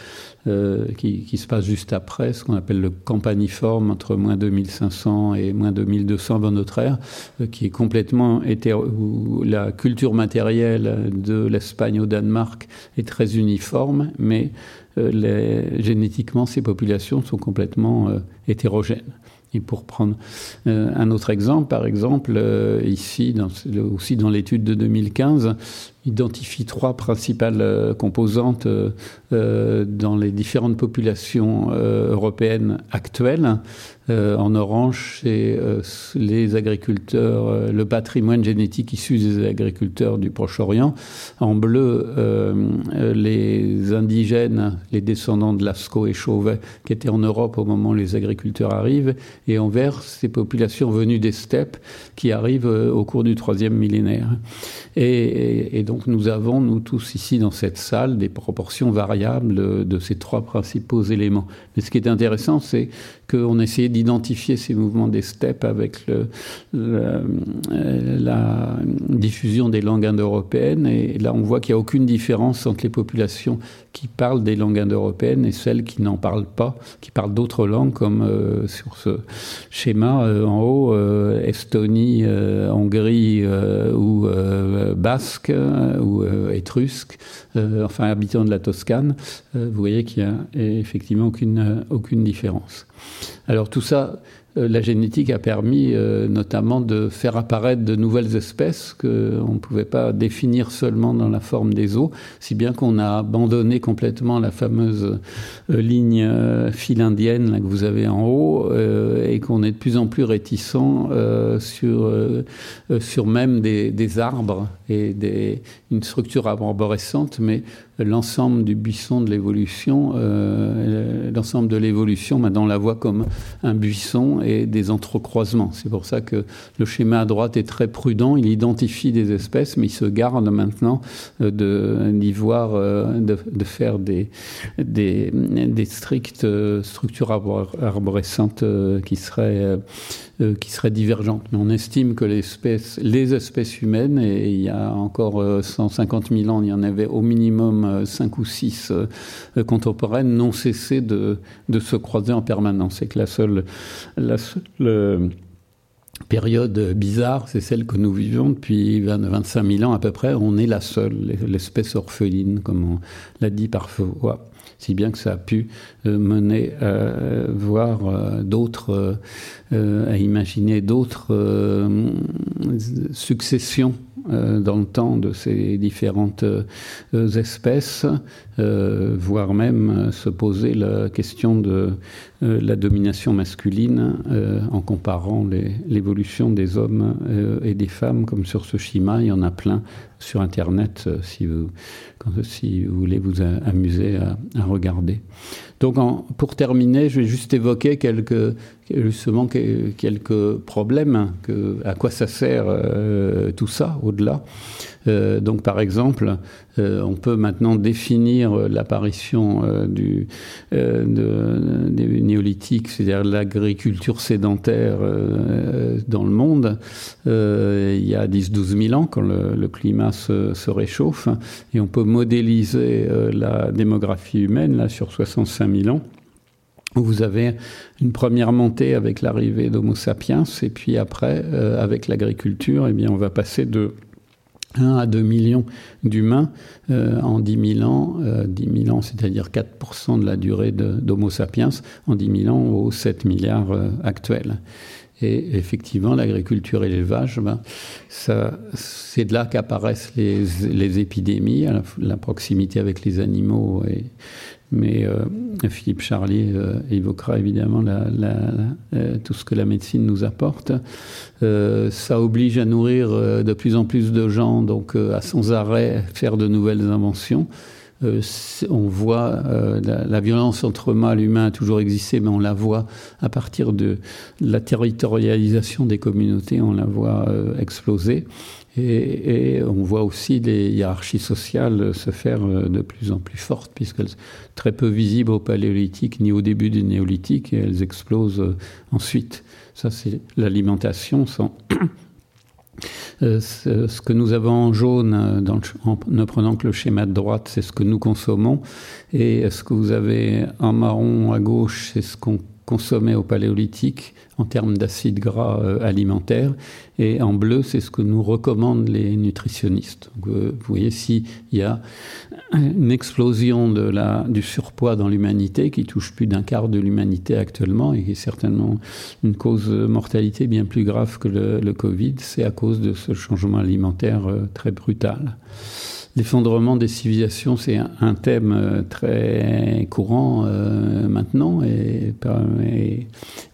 D: euh, qui, se passe juste après, ce qu'on appelle le campaniforme, entre moins 2500 et moins 2200 avant notre ère, euh, qui est complètement hétéro... où la culture matérielle de l'Espagne au Danemark est très uniforme, mais euh, génétiquement, ces populations sont complètement hétérogènes. Et pour prendre un autre exemple, par exemple, ici, aussi dans l'étude de 2015, identifie trois principales euh, composantes euh, euh, dans les différentes populations européennes actuelles. en orange, c'est les agriculteurs, le patrimoine génétique issu des agriculteurs du Proche-Orient. En bleu, les indigènes, les descendants de Lascaux et Chauvet, qui étaient en Europe au moment où les agriculteurs arrivent. Et en vert, ces populations venues des steppes qui arrivent au cours du troisième millénaire. Et, et donc nous avons, nous tous ici dans cette salle, des proportions variables de ces trois principaux éléments. Mais ce qui est intéressant, c'est qu'on essayait d'identifier ces mouvements des steppes avec le, la diffusion des langues indo-européennes. Et là, on voit qu'il n'y a aucune différence entre les populations qui parlent des langues indo-européennes et celles qui n'en parlent pas, qui parlent d'autres langues, comme euh, sur ce schéma euh, en haut, euh, Estonie, Hongrie ou Basque ou Étrusque, enfin habitants de la Toscane. vous voyez qu'il n'y a effectivement aucune, aucune différence. Alors tout ça, euh, la génétique a permis euh, notamment de faire apparaître de nouvelles espèces qu'on ne pouvait pas définir seulement dans la forme des os, si bien qu'on a abandonné complètement la fameuse euh, ligne file indienne que vous avez en haut et qu'on est de plus en plus réticent sur, sur même des, des arbres et des, une structure arborescente, mais l'ensemble du buisson de l'évolution, euh, l'ensemble de l'évolution, maintenant on la voit comme un buisson des entrecroisements. C'est pour ça que le schéma à droite est très prudent. Il identifie des espèces, mais il se garde maintenant euh, d'y voir, euh, de, faire des, des, des strictes structures arborescentes qui seraient euh, qui seraient divergentes. Mais on estime que les espèces, les espèces humaines, et il y a encore 150 euh, 000 ans, il y en avait au minimum 5 euh, ou 6 contemporaines, n'ont cessé de, de, se croiser en permanence. C'est que la seule, la seule période bizarre, c'est celle que nous vivons depuis 20, 25 000 ans à peu près. On est la seule, l'espèce orpheline, comme on l'a dit parfois si bien que ça a pu mener à voir d'autres euh, à imaginer d'autres euh, successions euh, dans le temps de ces différentes espèces, voire même se poser la question de la domination masculine en comparant l'évolution des hommes et des femmes, comme sur ce schéma, il y en a plein sur Internet si vous, si vous voulez vous amuser à regarder. Donc, pour terminer, je vais juste évoquer quelques, justement quelques problèmes. Que, à quoi ça sert euh, tout ça au-delà euh, Donc, par exemple, euh, on peut maintenant définir l'apparition du néolithique, c'est-à-dire l'agriculture sédentaire dans le monde, il y a 10-12 000 ans, quand le, climat se, se, réchauffe, et on peut modéliser la démographie humaine là sur 65 000 ans vous avez une première montée avec l'arrivée d'Homo sapiens, et puis après, euh, avec l'agriculture, eh on va passer de 1 à 2 millions d'humains euh, en 10 000 ans, 10 euh, 000 ans, c'est-à-dire 4% de la durée d'Homo sapiens, en 10 000 ans aux 7 milliards actuels. Et effectivement, l'agriculture et l'élevage, ben, c'est de là qu'apparaissent les, les, épidémies, la, la, proximité avec les animaux et mais euh, Philippe Charlier euh, évoquera évidemment la, la, euh, tout ce que la médecine nous apporte. ça oblige à nourrir de plus en plus de gens, donc à sans arrêt faire de nouvelles inventions. On voit la, la, violence entre mâles humains a toujours existé, mais on la voit à partir de la territorialisation des communautés, on la voit exploser. Et, on voit aussi les hiérarchies sociales se faire euh, de plus en plus fortes, puisqu'elles sont très peu visibles au paléolithique ni au début du néolithique, et elles explosent euh, ensuite. Ça, c'est l'alimentation sans. Euh, ce que nous avons en jaune, dans en ne prenant que le schéma de droite, c'est ce que nous consommons. Et ce que vous avez en marron à gauche, c'est ce qu'on consommait au paléolithique en termes d'acides gras euh, alimentaires. Et en bleu, c'est ce que nous recommandent les nutritionnistes. Euh, vous voyez, s'il y a une explosion de la, du surpoids dans l'humanité, qui touche plus d'un quart de l'humanité actuellement, et qui est certainement une cause de mortalité bien plus grave que le, Covid, c'est à cause de ce changement alimentaire euh, très brutal. L'effondrement des civilisations, c'est un, thème euh, très courant euh, maintenant et,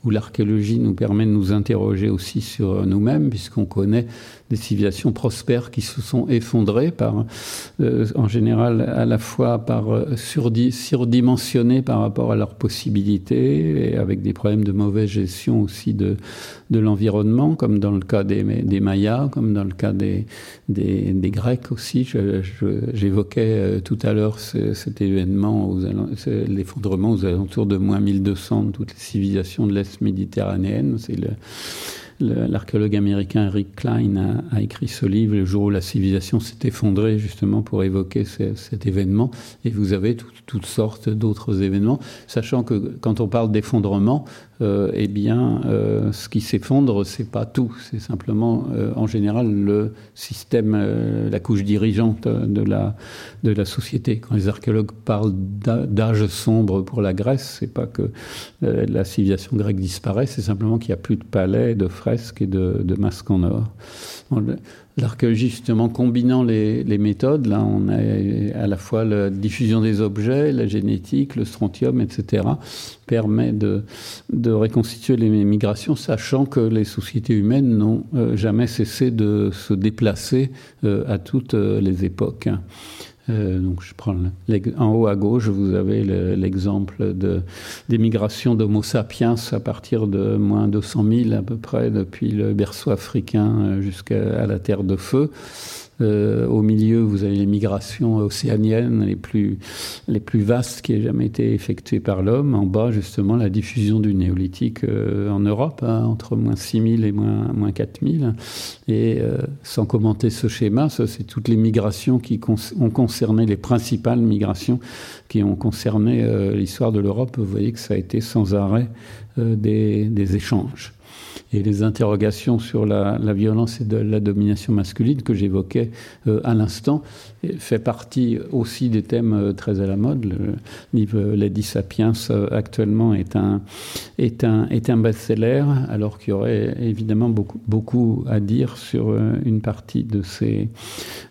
D: où l'archéologie nous permet de nous interroger aussi sur nous-mêmes, puisqu'on connaît des civilisations prospères qui se sont effondrées par, euh, en général, à la fois par surdimensionnées par rapport à leurs possibilités et avec des problèmes de mauvaise gestion aussi de, de l'environnement, comme dans le cas des, des, Mayas, comme dans le cas des, des, des Grecs aussi. J'évoquais euh, tout à l'heure cet événement, l'effondrement aux alentours de moins 1200 de toutes les civilisations de l'Est méditerranéenne. C'est le L'archéologue américain Eric Klein a, écrit ce livre le jour où la civilisation s'est effondrée, justement pour évoquer cet événement. Et vous avez toutes sortes d'autres événements, sachant que quand on parle d'effondrement, euh, eh bien, euh, ce qui s'effondre, c'est pas tout. C'est simplement, euh, en général, le système, la couche dirigeante de la, de la société. Quand les archéologues parlent d'âge sombre pour la Grèce, c'est pas que la civilisation grecque disparaît, c'est simplement qu'il n'y a plus de palais, de fresques et de, de masques en or. L'archéologie, justement, combinant les, méthodes, là, on a à la fois la diffusion des objets, la génétique, le strontium, etc., permet de, de reconstituer les migrations, sachant que les sociétés humaines n'ont euh, jamais cessé de se déplacer euh, à toutes euh, les époques. Euh, donc je prends en haut à gauche, vous avez l'exemple de, des migrations d'Homo sapiens à partir de moins 200 000 à peu près depuis le berceau africain euh, jusqu'à la Terre de Feu. Euh, au milieu, vous avez les migrations océaniennes les plus, les plus vastes qui aient jamais été effectuées par l'homme. En bas, justement, la diffusion du néolithique euh, en Europe, hein, entre moins 6000 et moins, moins 4000. Et euh, sans commenter ce schéma, ça, c'est toutes les migrations qui ont concerné, les principales migrations qui ont concerné l'histoire de l'Europe. Vous voyez que ça a été sans arrêt des, des échanges et les interrogations sur la, violence et de la domination masculine que j'évoquais euh, à l'instant fait partie aussi des thèmes euh, très à la mode. Le livre Lady Sapiens euh, actuellement est un, est un, est un best-seller, alors qu'il y aurait évidemment beaucoup, beaucoup à dire sur une partie de ces,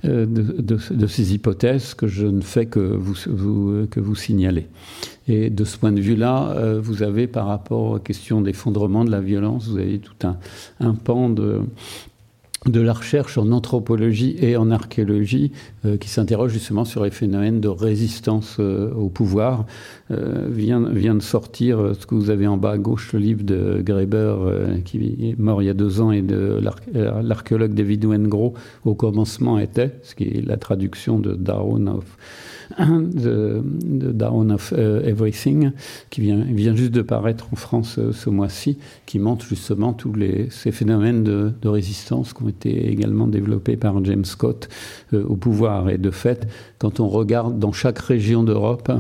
D: de, ces hypothèses que je ne fais que vous, vous que vous signaler. Et de ce point de vue-là, euh, vous avez par rapport aux questions d'effondrement de la violence, vous avez tout un, pan de, de la recherche en anthropologie et en archéologie euh, qui s'interroge justement sur les phénomènes de résistance euh, au pouvoir. vient, vient de sortir ce que vous avez en bas à gauche, le livre de Greber qui est mort il y a deux ans et de l'archéologue David Wengro au commencement était, ce qui est la traduction de Darwin of de, de Down of euh, Everything, qui vient, vient juste de paraître en France euh, ce mois-ci, qui montre justement tous les, ces phénomènes de, de, résistance qui ont été également développés par James Scott euh, au pouvoir. Et de fait, quand on regarde dans chaque région d'Europe,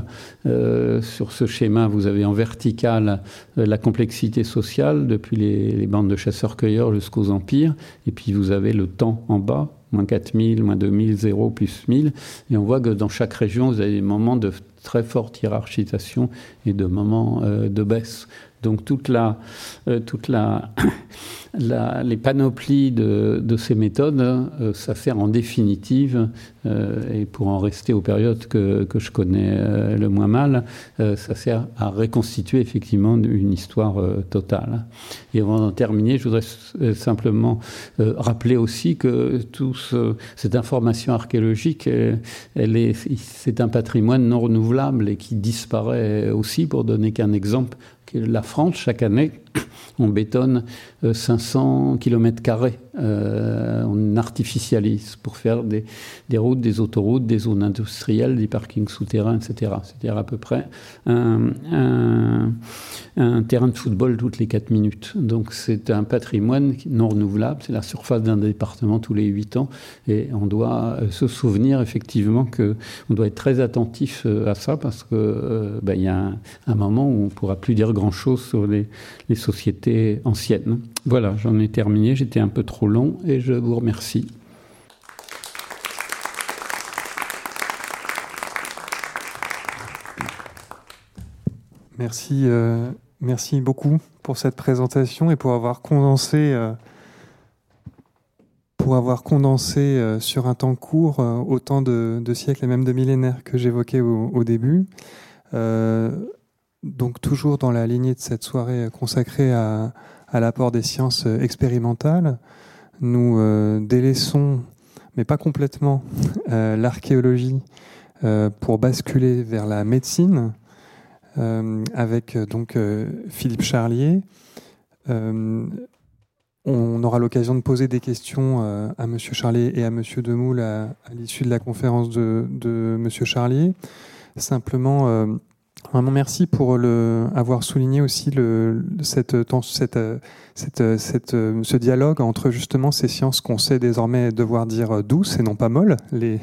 D: sur ce schéma, vous avez en vertical la complexité sociale, depuis les, les bandes de chasseurs-cueilleurs jusqu'aux empires, et puis vous avez le temps en bas, moins 4000, moins 2000, 0, plus 1000. Et on voit que dans chaque région, vous avez des moments de très forte hiérarchisation et de moments euh, de baisse. Donc toute la, euh, toute la, les panoplies de, ces méthodes, euh, ça sert en définitive, et pour en rester aux périodes que, que je connais le moins mal, ça sert à reconstituer effectivement une histoire totale. Et avant d'en terminer, je voudrais simplement rappeler aussi que tout cette information archéologique, elle est, c'est un patrimoine non renouvelable et qui disparaît aussi, pour donner qu'un exemple, la France, chaque année, on bétonne 500 km euh, on artificialise pour faire des, routes, des autoroutes, des zones industrielles, des parkings souterrains, etc. C'est-à-dire à peu près un, terrain de football toutes les 4 minutes. Donc c'est un patrimoine non renouvelable, c'est la surface d'un département tous les 8 ans, et on doit euh, se souvenir effectivement qu'on doit être très attentif euh, à ça parce qu'il ben, y a un, moment où on ne pourra plus dire grand-chose sur les, les, sociétés anciennes. Voilà, j'en ai terminé, j'étais un peu trop long et je vous remercie.
C: Merci, euh, merci beaucoup pour cette présentation et pour avoir condensé, euh, pour avoir condensé euh, sur un temps court autant de, siècles et même de millénaires que j'évoquais au, début. Donc toujours dans la lignée de cette soirée consacrée à, l'apport des sciences expérimentales, nous délaissons, mais pas complètement, l'archéologie pour basculer vers la médecine euh, avec euh, donc euh, Philippe Charlier. on aura l'occasion de poser des questions à M. Charlier et à M. Demoule à, l'issue de la conférence de, de M. Charlier. Simplement, Vraiment merci pour le, avoir souligné aussi le, cette, cette, cette, cette, ce dialogue entre justement ces sciences qu'on sait désormais devoir dire douces et non pas molles, les,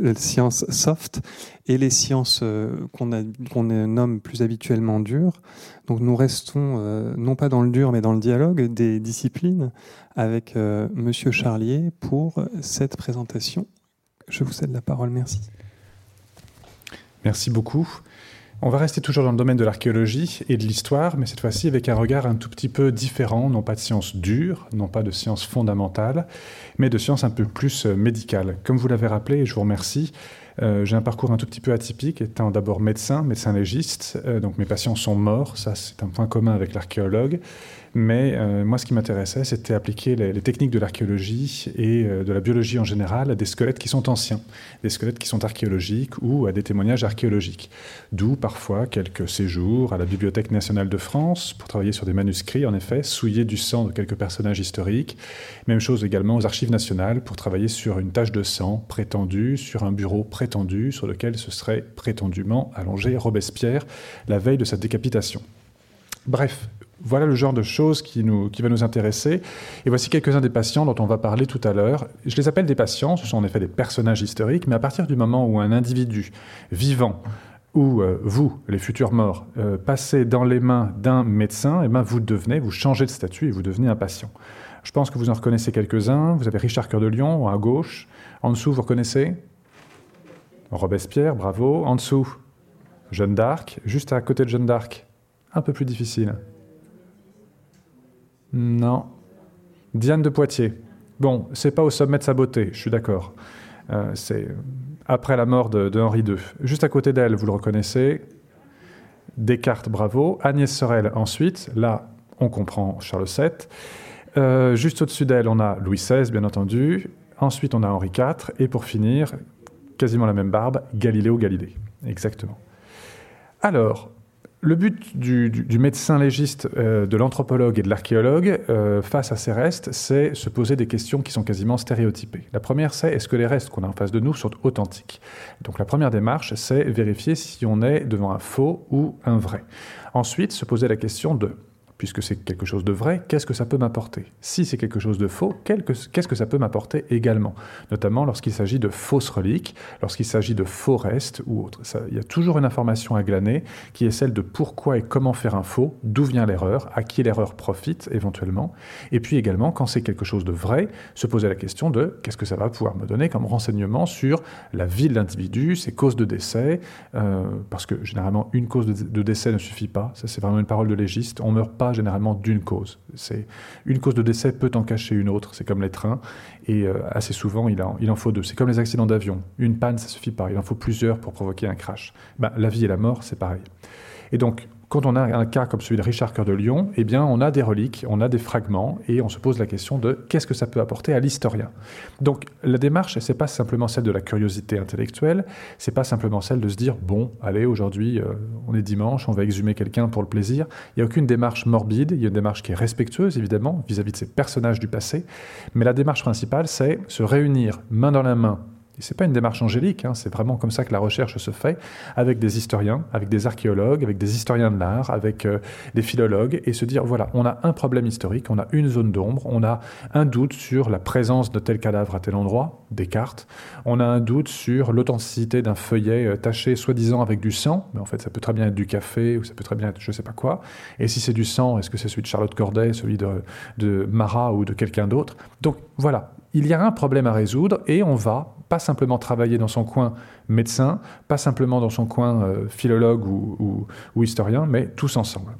C: les sciences soft, et les sciences euh, qu'on qu'on nomme plus habituellement dures. Donc nous restons euh, non pas dans le dur mais dans le dialogue des disciplines avec euh, Monsieur Charlier pour cette présentation. Je vous cède la parole, merci.
E: Merci beaucoup. On va rester toujours dans le domaine de l'archéologie et de l'histoire, mais cette fois-ci avec un regard un tout petit peu différent, non pas de sciences dures, non pas de sciences fondamentales, mais de sciences un peu plus euh, médicales. Comme vous l'avez rappelé, et je vous remercie, euh, j'ai un parcours un tout petit peu atypique, étant d'abord médecin, médecin légiste, euh, donc mes patients sont morts, ça c'est un point commun avec l'archéologue. Mais euh, moi, ce qui m'intéressait, c'était appliquer les, techniques de l'archéologie et euh, de la biologie en général à des squelettes qui sont anciens, des squelettes qui sont archéologiques ou à des témoignages archéologiques. D'où parfois quelques séjours à la Bibliothèque nationale de France pour travailler sur des manuscrits, en effet, souiller du sang de quelques personnages historiques. Même chose également aux archives nationales pour travailler sur une tache de sang prétendue, sur un bureau prétendu sur lequel se serait prétendument allongé Robespierre la veille de sa décapitation. Bref, voilà le genre de choses qui, va nous intéresser. Et voici quelques-uns des patients dont on va parler tout à l'heure. Je les appelle des patients, ce sont en effet des personnages historiques, mais à partir du moment où un individu vivant ou euh, vous, les futurs morts, euh, passez dans les mains d'un médecin, et eh ben vous devenez, vous changez de statut et vous devenez un patient. Je pense que vous en reconnaissez quelques-uns. Vous avez Richard Cœur de Lion à gauche. En dessous, vous reconnaissez Robespierre, bravo. En dessous, Jeanne d'Arc. Juste à côté de Jeanne d'Arc, un peu plus difficile. Non. Diane de Poitiers. Bon, c'est pas au sommet de sa beauté, je suis d'accord. Euh, c'est après la mort de, Henri II. Juste à côté d'elle, vous le reconnaissez. Descartes, bravo. Agnès Sorel, ensuite. Là, on comprend Charles VII. Euh, juste au-dessus d'elle, on a Louis XVI, bien entendu. Ensuite, on a Henri IV. Et pour finir, quasiment la même barbe, Galiléo Galilée. Exactement. Alors, le but du, médecin légiste, euh, de l'anthropologue et de l'archéologue euh, face à ces restes, c'est se poser des questions qui sont quasiment stéréotypées. La première, c'est est-ce que les restes qu'on a en face de nous sont authentiques? Donc la première démarche, c'est vérifier si on est devant un faux ou un vrai. Ensuite, se poser la question de puisque c'est quelque chose de vrai, qu'est-ce que ça peut m'apporter? Si c'est quelque chose de faux, qu'est-ce que ça peut m'apporter également? Notamment lorsqu'il s'agit de fausses reliques, lorsqu'il s'agit de faux restes ou autres. il y a toujours une information à glaner qui est celle de pourquoi et comment faire un faux, d'où vient l'erreur, à qui l'erreur profite éventuellement. Et puis également, quand c'est quelque chose de vrai, se poser la question de qu'est-ce que ça va pouvoir me donner comme renseignement sur la vie de l'individu, ses causes de décès, euh, parce que généralement une cause de, décès ne suffit pas. Ça, c'est vraiment une parole de légiste. On meurt pas généralement d'une cause. C'est une cause de décès peut en cacher une autre. C'est comme les trains et euh, assez souvent il en, il en faut deux. C'est comme les accidents d'avion. Une panne ça suffit pas. Il en faut plusieurs pour provoquer un crash. Ben, la vie et la mort c'est pareil. Et donc quand on a un cas comme celui de Richard Cœur de Lion, eh bien, on a des reliques, on a des fragments, et on se pose la question de qu'est-ce que ça peut apporter à l'historien. Donc, la démarche, c'est pas simplement celle de la curiosité intellectuelle, c'est pas simplement celle de se dire bon, allez, aujourd'hui, euh, on est dimanche, on va exhumer quelqu'un pour le plaisir. Il n'y a aucune démarche morbide, il y a une démarche qui est respectueuse, évidemment, vis-à-vis -vis de ces personnages du passé, mais la démarche principale, c'est se réunir main dans la main Ce n'est pas une démarche angélique, hein, c'est vraiment comme ça que la recherche se fait, avec des historiens, avec des archéologues, avec des historiens de l'art, avec euh, des philologues, et se dire, voilà, on a un problème historique, on a une zone d'ombre, on a un doute sur la présence de tel cadavre à tel endroit, des cartes, on a un doute sur l'authenticité d'un feuillet euh, taché soi-disant avec du sang, mais en fait ça peut très bien être du café, ou ça peut très bien être je ne sais pas quoi, et si c'est du sang, est-ce que c'est celui de Charlotte Corday, celui de, de Marat ou de quelqu'un d'autre? Donc voilà, il y a un problème à résoudre, et on va pas simplement travailler dans son coin médecin, pas simplement dans son coin euh, philologue ou, historien, mais tous ensemble.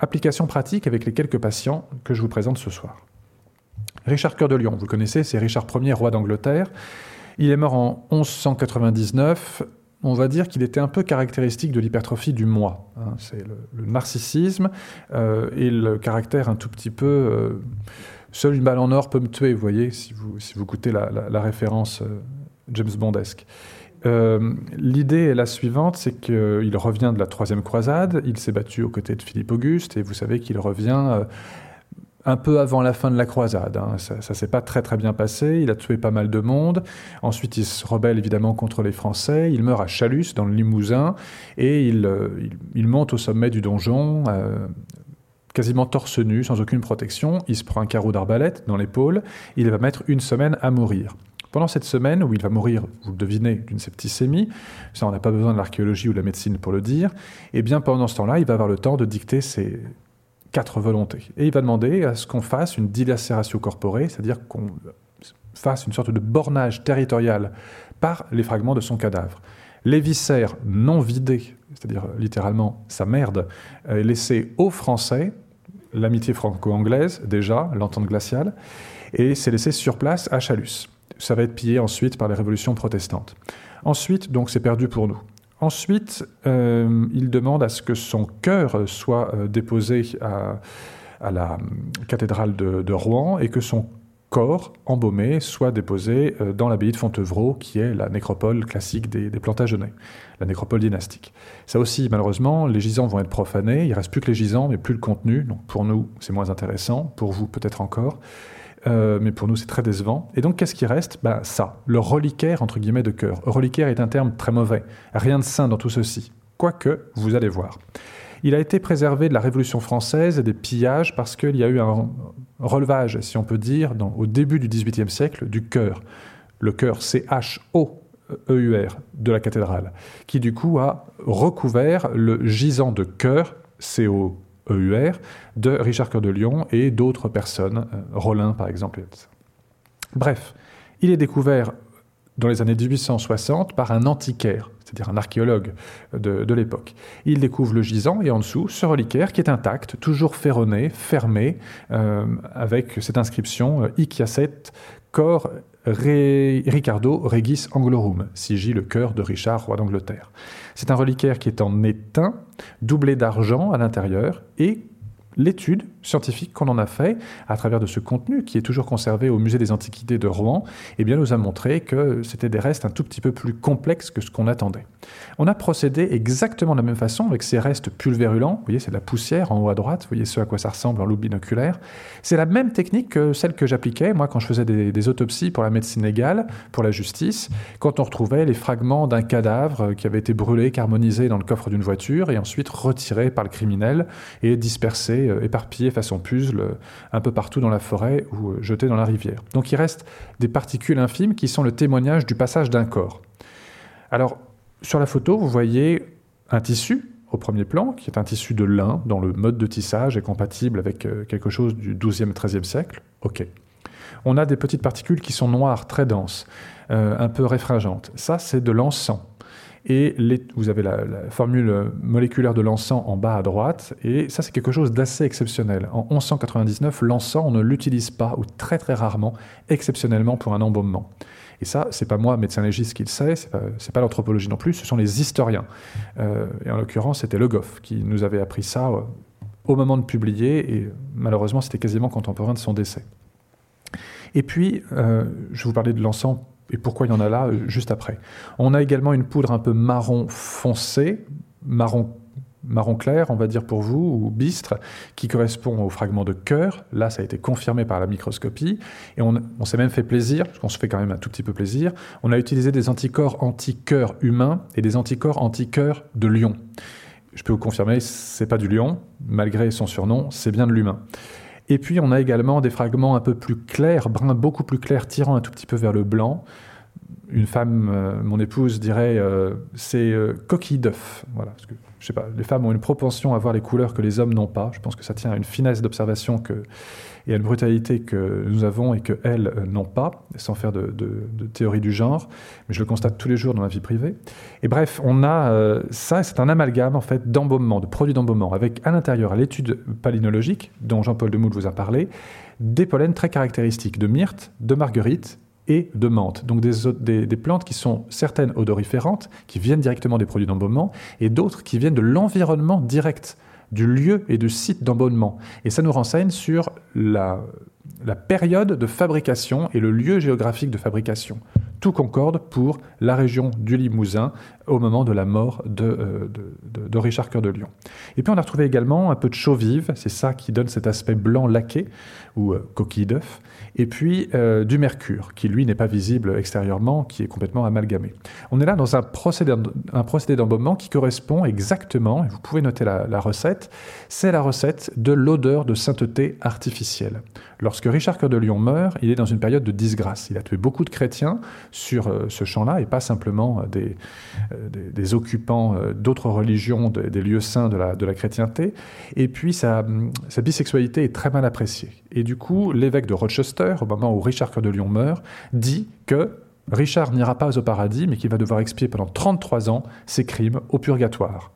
E: Application pratique avec les quelques patients que je vous présente ce soir. Richard Cœur de Lion, vous connaissez, c'est Richard Ier, roi d'Angleterre. Il est mort en 1199. On va dire qu'il était un peu caractéristique de l'hypertrophie du moi. Hein. c'est le, narcissisme euh, et le caractère un tout petit peu... Euh, seule une balle en or peut me tuer, vous voyez, si vous, si vous écoutez la, référence James Bondesque. Euh, l'idée est la suivante, c'est qu'il revient de la troisième croisade, il s'est battu aux côtés de Philippe Auguste, et vous savez qu'il revient euh, un peu avant la fin de la croisade. Hein. Ça, ne s'est pas très très bien passé, il a tué pas mal de monde. Ensuite, il se rebelle évidemment contre les Français, il meurt à Chalus, dans le Limousin, et il, euh, il, monte au sommet du donjon. Quasiment torse nu, sans aucune protection, il se prend un carreau d'arbalète dans l'épaule, il va mettre une semaine à mourir. Pendant cette semaine où il va mourir, vous le devinez, d'une septicémie, ça on n'a pas besoin de l'archéologie ou de la médecine pour le dire, et eh bien pendant ce temps-là, il va avoir le temps de dicter ses quatre volontés. Et il va demander à ce qu'on fasse une dilacératio corporée, c'est-à-dire qu'on fasse une sorte de bornage territorial par les fragments de son cadavre. Les viscères non vidés, c'est-à-dire littéralement sa merde, laissés aux Français, l'amitié franco-anglaise déjà, l'entente glaciale, et c'est laissé sur place à Chalus ça va être pillé ensuite par les révolutions protestantes. Ensuite, donc c'est perdu pour nous. Ensuite, euh, il demande à ce que son cœur soit euh, déposé à, la cathédrale de, Rouen et que son corps embaumé soit déposé euh, dans l'abbaye de Fontevraud, qui est la nécropole classique des, des Plantagenets, la nécropole dynastique. Ça aussi, malheureusement, les gisants vont être profanés, il reste plus que les gisants, mais plus le contenu. Donc pour nous, c'est moins intéressant, pour vous peut-être encore. Euh, mais pour nous c'est très décevant. Et donc qu'est-ce qui reste? Ben, Ça, le reliquaire entre guillemets de cœur. Reliquaire est un terme très mauvais. Rien de sain dans tout ceci. Quoique, vous allez voir. Il a été préservé de la Révolution française et des pillages parce qu'il y a eu un relevage, si on peut dire, au début du XVIIIe siècle, du cœur. Le cœur, C-H-O-E-U-R, de la cathédrale, qui du coup a recouvert le gisant de cœur, C-O EUR, de Richard Cœur de Lion et d'autres personnes, euh, Rollin par exemple. Bref, il est découvert dans les années 1860 par un antiquaire, c'est-à-dire un archéologue de, l'époque. Il découvre le gisant et en dessous ce reliquaire qui est intact, toujours ferronné, fermé, euh, avec cette inscription euh, Iquiacet cor Ricardo Regis Anglorum, sigil le cœur de Richard, roi d'Angleterre. C'est un reliquaire qui est en étain, doublé d'argent à l'intérieur et l'étude scientifique qu'on en a fait à travers de ce contenu qui est toujours conservé au musée des Antiquités de Rouen, eh bien nous a montré que c'était des restes un tout petit peu plus complexes que ce qu'on attendait. On a procédé exactement de la même façon avec ces restes pulvérulents. Vous voyez, c'est de la poussière en haut à droite. Vous voyez ce à quoi ça ressemble en loupe binoculaire. C'est la même technique que celle que j'appliquais moi quand je faisais des, autopsies pour la médecine légale, pour la justice, quand on retrouvait les fragments d'un cadavre qui avait été brûlé, carbonisé dans le coffre d'une voiture et ensuite retiré par le criminel et dispersé, euh, éparpillé façon puzzle euh, un peu partout dans la forêt ou euh, jeté dans la rivière. Donc il reste des particules infimes qui sont le témoignage du passage d'un corps. Alors, sur la photo, vous voyez un tissu au premier plan, qui est un tissu de lin, dont le mode de tissage est compatible avec euh, quelque chose du XIIe, XIIIe siècle. OK. On a des petites particules qui sont noires, très denses, un peu réfringentes. Ça, c'est de l'encens. Et vous avez la, formule moléculaire de l'encens en bas à droite, et ça c'est quelque chose d'assez exceptionnel. En 1199, l'encens, on ne l'utilise pas, ou très très rarement, exceptionnellement pour un embaumement. Et ça, c'est pas moi, médecin légiste, qui le sait, c'est pas, pas l'anthropologie non plus, ce sont les historiens. Euh, et en l'occurrence, c'était Le Goff qui nous avait appris ça euh, au moment de publier, et malheureusement, c'était quasiment contemporain de son décès. Et puis, euh, je vous parler de l'encens et pourquoi il y en a là juste après. On a également une poudre un peu marron foncé, marron marron clair, on va dire pour vous, ou bistre, qui correspond au fragment de cœur. Là, ça a été confirmé par la microscopie. Et on, s'est même fait plaisir, parce qu'on se fait quand même un tout petit peu plaisir. On a utilisé des anticorps anti-cœur humains et des anticorps anti-cœur de lion. Je peux vous confirmer, c'est pas du lion, malgré son surnom, c'est bien de l'humain. Et puis on a également des fragments un peu plus clairs, bruns beaucoup plus clairs, tirant un tout petit peu vers le blanc. Une femme, euh, mon épouse, dirait euh, c'est euh, coquille d'œuf. Voilà, je sais pas, les femmes ont une propension à voir les couleurs que les hommes n'ont pas. Je pense que ça tient à une finesse d'observation que et à une brutalité que nous avons et qu'elles euh, n'ont pas, sans faire de, théorie du genre, mais je le constate tous les jours dans ma vie privée. Et bref, on a euh, ça, c'est un amalgame en fait d'embaumement, de produits d'embaumement, avec à l'intérieur, l'étude palynologique, dont Jean-Paul Demoule vous a parlé, des pollens très caractéristiques de myrte, de marguerite et de menthe. Donc des, des, plantes qui sont certaines odoriférantes, qui viennent directement des produits d'embaumement, et d'autres qui viennent de l'environnement direct du lieu et du site d'embonnement. Et ça nous renseigne sur la, période de fabrication et le lieu géographique de fabrication. Tout concorde pour la région du Limousin au moment de la mort de, euh, de, Richard Cœur de Lion. Et puis on a retrouvé également un peu de chaux vive, c'est ça qui donne cet aspect blanc laqué, ou euh, coquille d'œuf, et puis euh, du mercure, qui lui n'est pas visible extérieurement, qui est complètement amalgamé. On est là dans un procédé, un d'embaumement qui correspond exactement, et vous pouvez noter la, recette, c'est la recette de l'odeur de sainteté artificielle. Lorsque Richard Cœur de Lion meurt, il est dans une période de disgrâce. Il a tué beaucoup de chrétiens sur ce champ-là, et pas simplement des, des, occupants d'autres religions, des lieux saints de la, de la chrétienté. Et puis sa, sa bisexualité est très mal appréciée. Et du coup, l'évêque de Rochester, au moment où Richard Cœur de Lion meurt, dit que Richard n'ira pas au paradis, mais qu'il va devoir expier pendant 33 ans ses crimes au purgatoire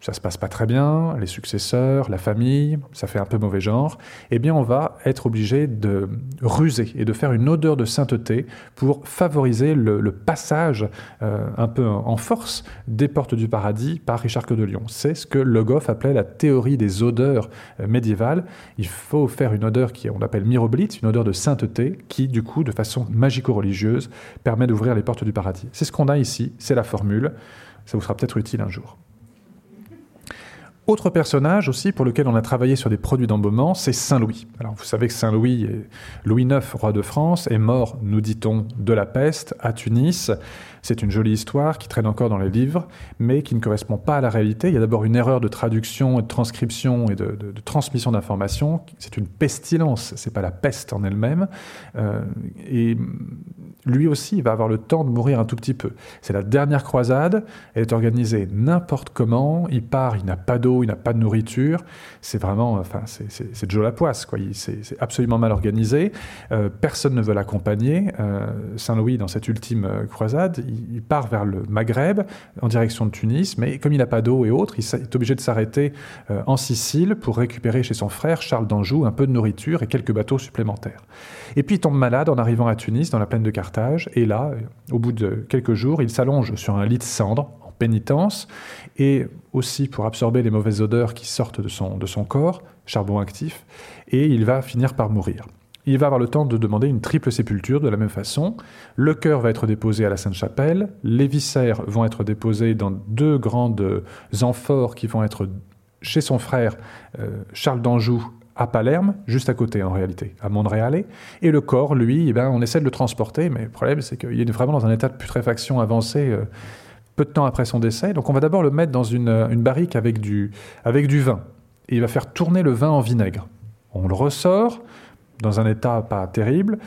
E: ça se passe pas très bien, les successeurs, la famille, ça fait un peu mauvais genre, eh bien on va être obligé de ruser et de faire une odeur de sainteté pour favoriser le, passage euh, un peu en force des portes du paradis par Richard Cœur de Lion. C'est ce que Le Goff appelait la théorie des odeurs euh, médiévales. Il faut faire une odeur qui on appelle miroblite, une odeur de sainteté qui du coup de façon magico-religieuse permet d'ouvrir les portes du paradis. C'est ce qu'on a ici, c'est la formule. Ça vous sera peut-être utile un jour. Autre personnage aussi pour lequel on a travaillé sur des produits d'embaumement, c'est Saint-Louis. Alors vous savez que Saint-Louis, Louis IX, roi de France, est mort, nous dit-on, de la peste à Tunis. C'est une jolie histoire qui traîne encore dans les livres, mais qui ne correspond pas à la réalité. Il y a d'abord une erreur de traduction et de transcription et de, transmission d'informations. C'est une pestilence, c'est pas la peste en elle-même. Euh, et lui aussi, il va avoir le temps de mourir un tout petit peu. C'est la dernière croisade, elle est organisée n'importe comment, il part, il n'a pas d'eau, il n'a pas de nourriture, c'est vraiment, enfin, c'est Joe la poisse, quoi. C'est absolument mal organisé, euh, personne ne veut l'accompagner. Euh, Saint-Louis, dans cette ultime croisade, il, part vers le Maghreb, en direction de Tunis, mais comme il n'a pas d'eau et autres, il est obligé de s'arrêter euh, en Sicile pour récupérer chez son frère Charles d'Anjou un peu de nourriture et quelques bateaux supplémentaires. Et puis il tombe malade en arrivant à Tunis, dans la plaine de Carthage, et là, au bout de quelques jours, il s'allonge sur un lit de cendres en pénitence, et aussi pour absorber les mauvaises odeurs qui sortent de son, de son corps, charbon actif, et il va finir par mourir il va avoir le temps de demander une triple sépulture de la même façon. Le cœur va être déposé à la Sainte-Chapelle, les viscères vont être déposés dans deux grandes amphores qui vont être chez son frère euh, Charles d'Anjou à Palerme, juste à côté en réalité, à Montréal. Et le corps, lui, eh ben, on essaie de le transporter, mais le problème c'est qu'il est vraiment dans un état de putréfaction avancé euh, peu de temps après son décès. Donc on va d'abord le mettre dans une, une barrique avec du, avec du vin. Et il va faire tourner le vin en vinaigre. On le ressort, dans un état pas terrible.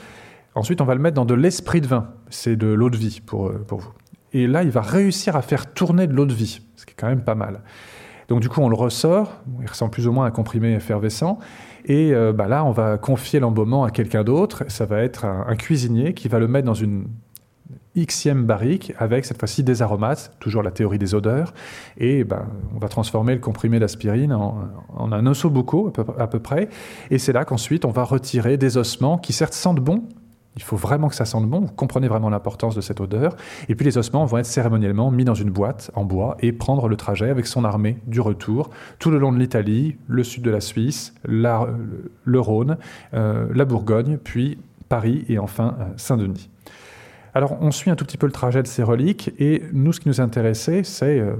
E: Ensuite, on va le mettre dans de l'esprit de vin. C'est de l'eau de vie pour, euh, pour vous. Et là, il va réussir à faire tourner de l'eau de vie, ce qui est quand même pas mal. Donc du coup, on le ressort, il ressemble plus ou moins à un comprimé effervescent, et euh, bah là, on va confier l'embaumement à quelqu'un d'autre, ça va être un, cuisinier qui va le mettre dans une xème barrique avec cette fois-ci des aromates, toujours la théorie des odeurs, et ben, on va transformer le comprimé d'aspirine en, un ossobuco à peu, à peu près, et c'est là qu'ensuite on va retirer des ossements qui certes sentent bon, il faut vraiment que ça sente bon, vous comprenez vraiment l'importance de cette odeur, et puis les ossements vont être cérémoniellement mis dans une boîte en bois et prendre le trajet avec son armée du retour, tout le long de l'Italie, le sud de la Suisse, le Rhône, euh, la Bourgogne, puis Paris et enfin euh, Saint-Denis. Alors on suit un tout petit peu le trajet de ces reliques et nous ce qui nous intéressait c'est euh,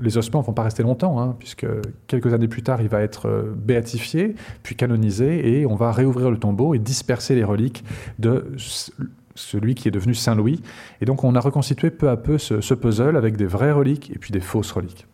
E: les ossements ne vont pas rester longtemps, hein, puisque quelques années plus tard, il va être euh, béatifié, puis canonisé, et on va réouvrir le tombeau et disperser les reliques de celui qui est devenu Saint Louis. Et donc on a reconstitué peu à peu ce, puzzle avec des vraies reliques et puis des fausses reliques.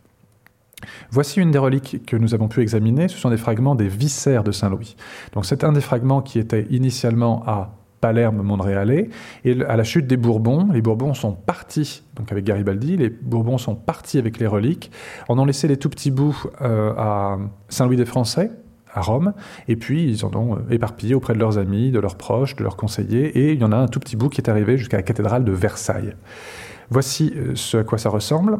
E: Voici une des reliques que nous avons pu examiner, ce sont des fragments des viscères de Saint Louis. Donc c'est un des fragments qui était initialement à Palerme, Montréalais. Et à la chute des Bourbons, les Bourbons sont partis, donc avec Garibaldi, les Bourbons sont partis avec les reliques, en ont laissé les tout petits bouts euh, à Saint-Louis des Français, à Rome, et puis ils en ont euh, éparpillé auprès de leurs amis, de leurs proches, de leurs conseillers, et il y en a un tout petit bout qui est arrivé jusqu'à la cathédrale de Versailles. Voici euh, ce à quoi ça ressemble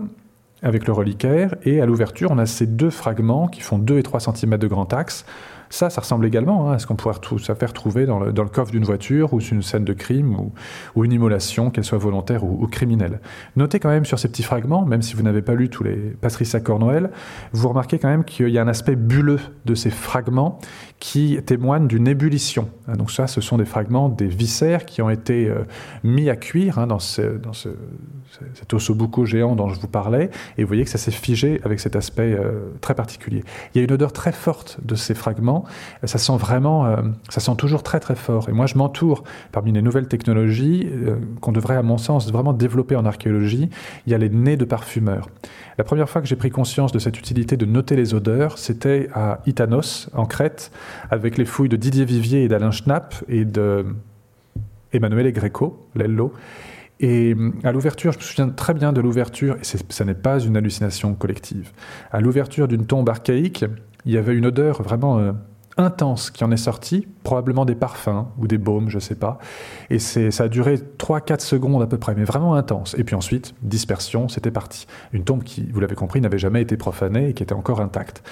E: avec le reliquaire, et à l'ouverture, on a ces deux fragments qui font 2 et 3 cm de grand axe, ça, ça ressemble également hein, à ce qu'on pourrait se faire trouver dans le, coffre d'une voiture ou sur une scène de crime ou, une immolation, qu'elle soit volontaire ou, criminelle. Notez quand même sur ces petits fragments, même si vous n'avez pas lu tous les Patricia Cornwell, vous remarquez quand même qu'il y a un aspect bulleux de ces fragments qui témoignent d'une ébullition. Hein, donc ça, ce sont des fragments des viscères qui ont été euh, mis à cuire hein, dans, ce, dans ce, cet ossobuco géant dont je vous parlais, et vous voyez que ça s'est figé avec cet aspect euh, très particulier. Il y a une odeur très forte de ces fragments, ça sent vraiment, euh, ça sent toujours très très fort. Et moi je m'entoure parmi les nouvelles technologies euh, qu'on devrait à mon sens vraiment développer en archéologie, il y a les nez de parfumeurs. La première fois que j'ai pris conscience de cette utilité de noter les odeurs, c'était à Itanos, en Crète, avec les fouilles de Didier Vivier et d'Alain Schnapp et de Emmanuel Greco, Lello. Et hum, à l'ouverture, je me souviens très bien de l'ouverture, et ça n'est pas une hallucination collective. À l'ouverture d'une tombe archaïque, il y avait une odeur vraiment euh, intense qui en est sortie, probablement des parfums ou des baumes, je sais pas. Et ça a duré 3-4 secondes à peu près, mais vraiment intense. Et puis ensuite, dispersion, c'était parti. Une tombe qui, vous l'avez compris, n'avait jamais été profanée et qui était encore intacte.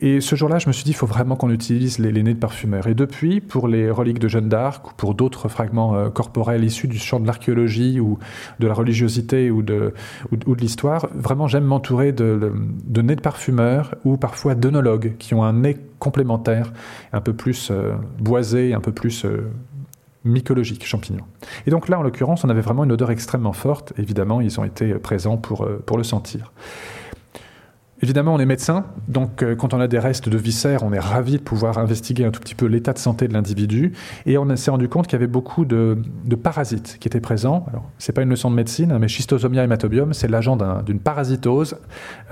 E: Et ce jour-là, je me suis dit, il faut vraiment qu'on utilise les, nez de parfumeurs. Et depuis, pour les reliques de Jeanne d'Arc ou pour d'autres fragments euh, corporels issus du champ de l'archéologie ou de la religiosité ou de, l'histoire, vraiment, j'aime m'entourer de, de, nez de parfumeurs ou parfois d'œnologues qui ont un nez complémentaire, un peu plus euh, boisé, un peu plus euh, mycologique, champignon. Et donc là, en l'occurrence, on avait vraiment une odeur extrêmement forte. Évidemment, ils ont été présents pour le sentir. Évidemment, on est médecin, donc euh, quand on a des restes de viscères, on est ravi de pouvoir investiguer un tout petit peu l'état de santé de l'individu. Et on s'est rendu compte qu'il y avait beaucoup de, parasites qui étaient présents. Alors, c'est pas une leçon de médecine, hein, mais Schistosomia hématobium, c'est l'agent d'une parasitose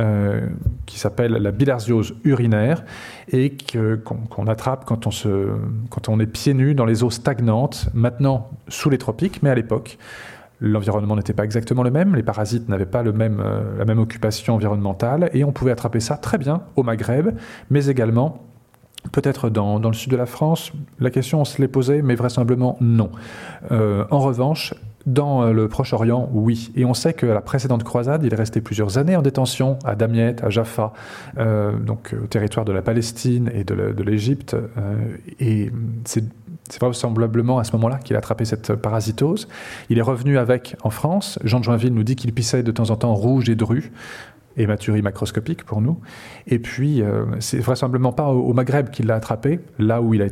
E: euh, qui s'appelle la bilharziose urinaire et qu'on attrape quand on, se, quand on est pieds nus dans les eaux stagnantes, maintenant sous les tropiques, mais à l'époque l'environnement n'était pas exactement le même, les parasites n'avaient pas euh, la même occupation environnementale, et on pouvait attraper ça très bien au Maghreb, mais également Peut-être dans, le sud de la France, la question on se l'est posée, mais vraisemblablement non. Euh, en revanche, dans euh, le Proche-Orient, oui. Et on sait que la précédente croisade, il est resté plusieurs années en détention à Damiette, à Jaffa, donc au territoire de la Palestine et de l'Égypte. C'est vraisemblablement à ce moment-là qu'il a attrapé cette parasitose. Il est revenu avec en France. Jean de Joinville nous dit qu'il pissait de temps en temps rouge et dru, hématurie macroscopique pour nous. Et puis, euh, c'est vraisemblablement pas au, Maghreb qu'il l'a attrapé, là où il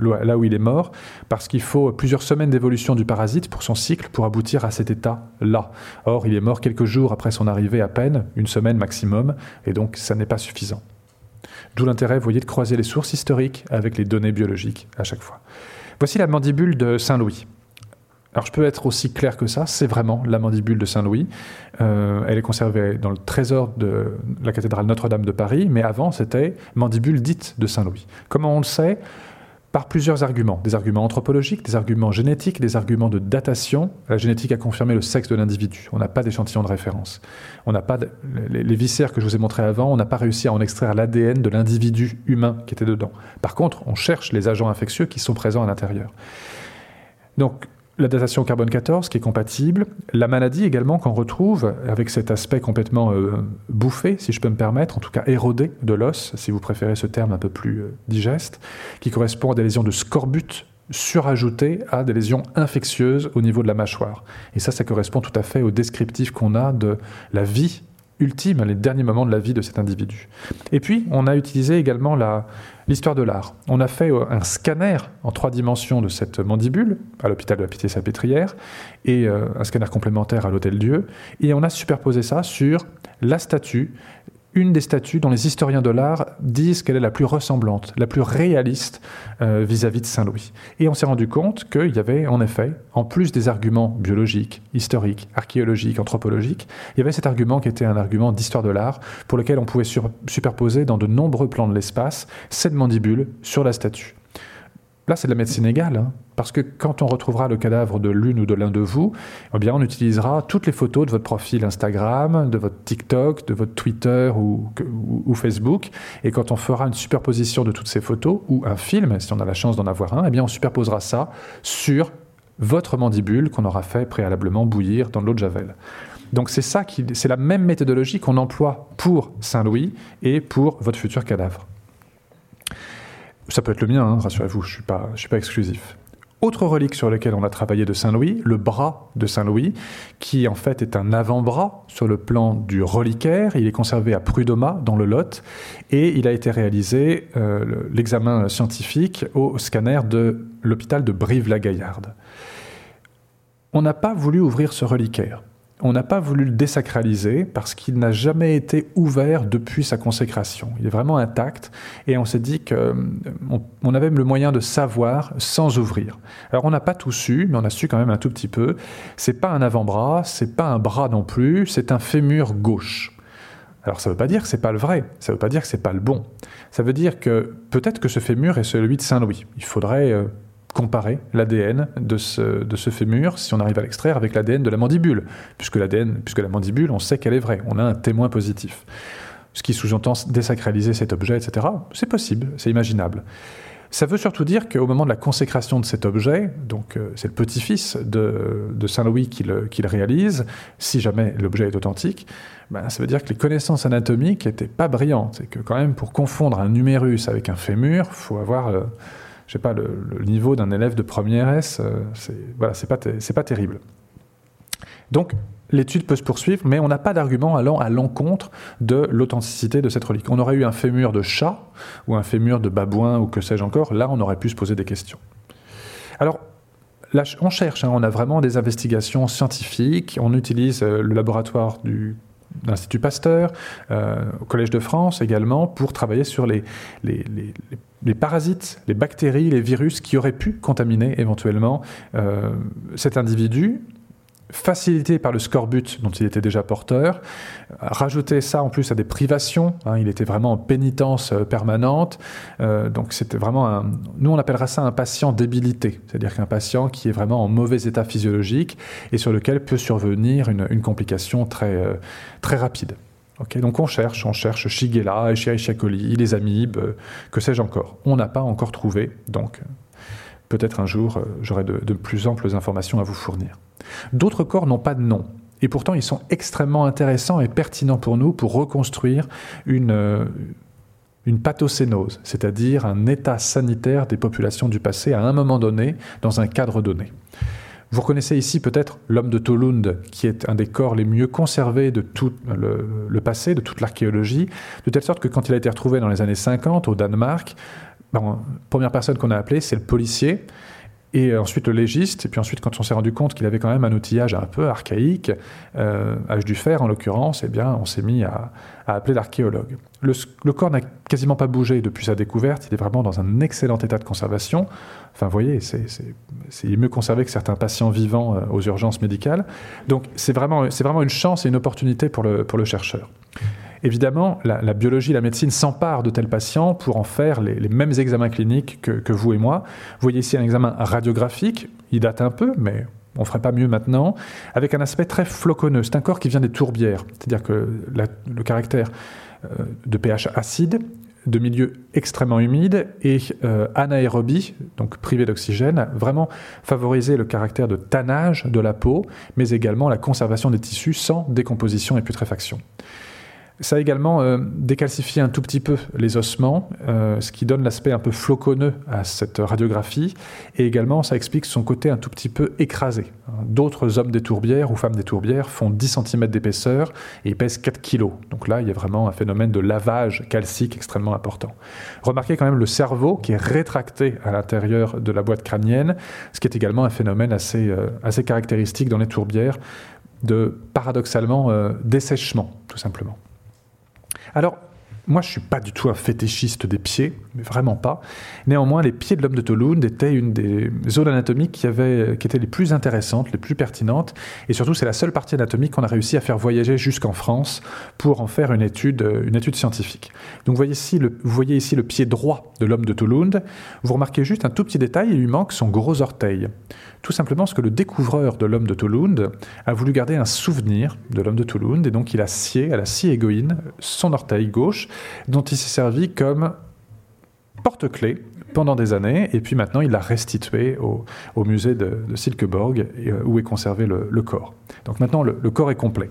E: là où il est mort, parce qu'il faut plusieurs semaines d'évolution du parasite pour son cycle pour aboutir à cet état-là. Or, il est mort quelques jours après son arrivée à peine, une semaine maximum, et donc ça n'est pas suffisant. D'où l'intérêt, vous de croiser les sources historiques avec les données biologiques à chaque fois. Voici la mandibule de Saint-Louis. Alors je peux être aussi clair que ça, c'est vraiment la mandibule de Saint-Louis. Euh, elle est conservée dans le trésor de la cathédrale Notre-Dame de Paris, mais avant c'était mandibule dite de Saint-Louis. Comment on le sait? Par plusieurs arguments. Des arguments anthropologiques, des arguments génétiques, des arguments de datation. La génétique a confirmé le sexe de l'individu. On n'a pas d'échantillon de référence. On n'a pas les, viscères que je vous ai montrés avant, on n'a pas réussi à en extraire l'ADN de l'individu humain qui était dedans. Par contre, on cherche les agents infectieux qui sont présents à l'intérieur. Donc, la datation carbone 14 qui est compatible, la maladie également qu'on retrouve avec cet aspect complètement euh, bouffé, si je peux me permettre, en tout cas érodé de l'os, si vous préférez ce terme un peu plus euh, digeste, qui correspond à des lésions de scorbut surajoutées à des lésions infectieuses au niveau de la mâchoire. Et ça, ça correspond tout à fait au descriptif qu'on a de la vie ultime, les derniers moments de la vie de cet individu. Et puis, on a utilisé également l'histoire de l'art. On a fait un scanner en trois dimensions de cette mandibule à l'hôpital de la Pitié-Salpêtrière et un scanner complémentaire à l'Hôtel Dieu, et on a superposé ça sur la statue une des statues dont les historiens de l'art disent qu'elle est la plus ressemblante, la plus réaliste euh, vis-à-vis de Saint-Louis. Et on s'est rendu compte qu'il y avait en effet, en plus des arguments biologiques, historiques, archéologiques, anthropologiques, il y avait cet argument qui était un argument d'histoire de l'art pour lequel on pouvait superposer dans de nombreux plans de l'espace cette mandibule sur la statue. Là, c'est de la médecine égale, hein. Parce que quand on retrouvera le cadavre de l'une ou de l'un de vous, eh bien, on utilisera toutes les photos de votre profil Instagram, de votre TikTok, de votre Twitter ou, Facebook, et quand on fera une superposition de toutes ces photos, ou un film, si on a la chance d'en avoir un, eh bien, on superposera ça sur votre mandibule qu'on aura fait préalablement bouillir dans de l'eau de Javel. Donc c'est ça c'est la même méthodologie qu'on emploie pour Saint-Louis et pour votre futur cadavre. Ça peut être le mien, hein, rassurez-vous, je ne suis pas exclusif. Autre relique sur laquelle on a travaillé de Saint-Louis, le bras de Saint-Louis, qui en fait est un avant-bras sur le plan du reliquaire. Il est conservé à Prud'homas, dans le Lot, et il a été réalisé, euh, l'examen scientifique, au scanner de l'hôpital de Brive-la-Gaillarde. On n'a pas voulu ouvrir ce reliquaire on n'a pas voulu le désacraliser parce qu'il n'a jamais été ouvert depuis sa consécration. Il est vraiment intact et on s'est dit qu'on euh, on avait le moyen de savoir sans ouvrir. Alors on n'a pas tout su, mais on a su quand même un tout petit peu. C'est pas un avant-bras, c'est pas un bras non plus, c'est un fémur gauche. Alors ça ne veut pas dire que c'est pas le vrai, ça ne veut pas dire que c'est pas le bon. Ça veut dire que peut-être que ce fémur est celui de Saint Louis. Il faudrait euh, comparer l'ADN de ce, de ce fémur, si on arrive à l'extraire, avec l'ADN de la mandibule, puisque l'ADN, puisque la mandibule, on sait qu'elle est vraie, on a un témoin positif. Ce qui sous-entend désacraliser cet objet, etc. C'est possible, c'est imaginable. Ça veut surtout dire qu'au moment de la consécration de cet objet, donc euh, c'est le petit-fils de, de, Saint-Louis qui le, qui le, réalise, si jamais l'objet est authentique, ben, ça veut dire que les connaissances anatomiques n'étaient pas brillantes, et que quand même pour confondre un numérus avec un fémur, il faut avoir... Euh, je sais pas, le, niveau d'un élève de première S, euh, c'est voilà, pas, pas terrible. Donc, l'étude peut se poursuivre, mais on n'a pas d'argument allant à l'encontre de l'authenticité de cette relique. On aurait eu un fémur de chat ou un fémur de babouin ou que sais-je encore, là on aurait pu se poser des questions. Alors, on cherche, hein, on a vraiment des investigations scientifiques, on utilise euh, le laboratoire du l'Institut Pasteur, euh, au Collège de France également, pour travailler sur les, parasites, les bactéries, les virus qui auraient pu contaminer éventuellement euh, cet individu facilité par le scorbut dont il était déjà porteur, rajouter ça en plus à des privations, hein, il était vraiment en pénitence euh, permanente, euh, donc c'était vraiment un, nous on appellera ça un patient débilité, c'est-à-dire qu'un patient qui est vraiment en mauvais état physiologique et sur lequel peut survenir une, complication très, euh, très rapide. donc on cherche, on cherche Shigella, Escherichia coli, les amibes, que sais-je encore. On n'a pas encore trouvé, donc peut-être un jour j'aurai de plus amples informations à vous fournir. D'autres corps n'ont pas de nom. Et pourtant, ils sont extrêmement intéressants et pertinents pour nous pour reconstruire une, euh, une pathocénose, c'est-à-dire un état sanitaire des populations du passé à un moment donné, dans un cadre donné. Vous reconnaissez ici peut-être l'homme de Tolund, qui est un des corps les mieux conservés de tout le, passé, de toute l'archéologie, de telle sorte que quand il a été retrouvé dans les années 50 au Danemark, ben, première personne qu'on a appelée, c'est le policier et ensuite le légiste, et puis ensuite quand on s'est rendu compte qu'il avait quand même un outillage un peu archaïque, euh, âge du fer en l'occurrence, eh bien on s'est mis à, appeler l'archéologue. Le, corps n'a quasiment pas bougé depuis sa découverte, il est vraiment dans un excellent état de conservation. Enfin vous voyez, c'est, mieux conservé que certains patients vivants euh, aux urgences médicales. Donc c'est vraiment, vraiment une chance et une opportunité pour le, pour le chercheur. Évidemment, la, biologie, la médecine s'emparent de tels patients pour en faire les, mêmes examens cliniques que, vous et moi. Vous voyez ici un examen radiographique, il date un peu, mais on ne ferait pas mieux maintenant, avec un aspect très floconneux. C'est un corps qui vient des tourbières, c'est-à-dire que le caractère euh, de pH acide, de milieu extrêmement humide et euh, anaérobie, donc privé d'oxygène, vraiment favoriser le caractère de tannage de la peau, mais également la conservation des tissus sans décomposition et putréfaction. Ça a également euh, décalcifié un tout petit peu les ossements, euh, ce qui donne l'aspect un peu floconneux à cette radiographie. Et également, ça explique son côté un tout petit peu écrasé. D'autres hommes des tourbières ou femmes des tourbières font 10 cm d'épaisseur et pèsent 4 kg. Donc là, il y a vraiment un phénomène de lavage calcique extrêmement important. Remarquez quand même le cerveau qui est rétracté à l'intérieur de la boîte crânienne, ce qui est également un phénomène assez, euh, assez caractéristique dans les tourbières de paradoxalement dessèchement, tout simplement. Alors, moi, je ne suis pas du tout un fétichiste des pieds, mais vraiment pas. Néanmoins, les pieds de l'homme de Tolund étaient une des zones anatomiques qui, qui étaient les plus intéressantes, les plus pertinentes. Et surtout, c'est la seule partie anatomique qu'on a réussi à faire voyager jusqu'en France pour en faire une étude, une étude scientifique. Donc, voyez, ici le, vous voyez ici le pied droit de l'homme de Tolund. Vous remarquez juste un tout petit détail, il lui manque son gros orteil. Tout simplement parce que le découvreur de l'homme de Tolund a voulu garder un souvenir de l'homme de Tolund, et donc il a scié, à la scie égoïne, son orteil gauche dont il s'est servi comme porte-clés pendant des années, et puis maintenant il l'a restitué au, musée de, de Silkeborg, euh, où est conservé le, corps. Donc maintenant le, corps est complet.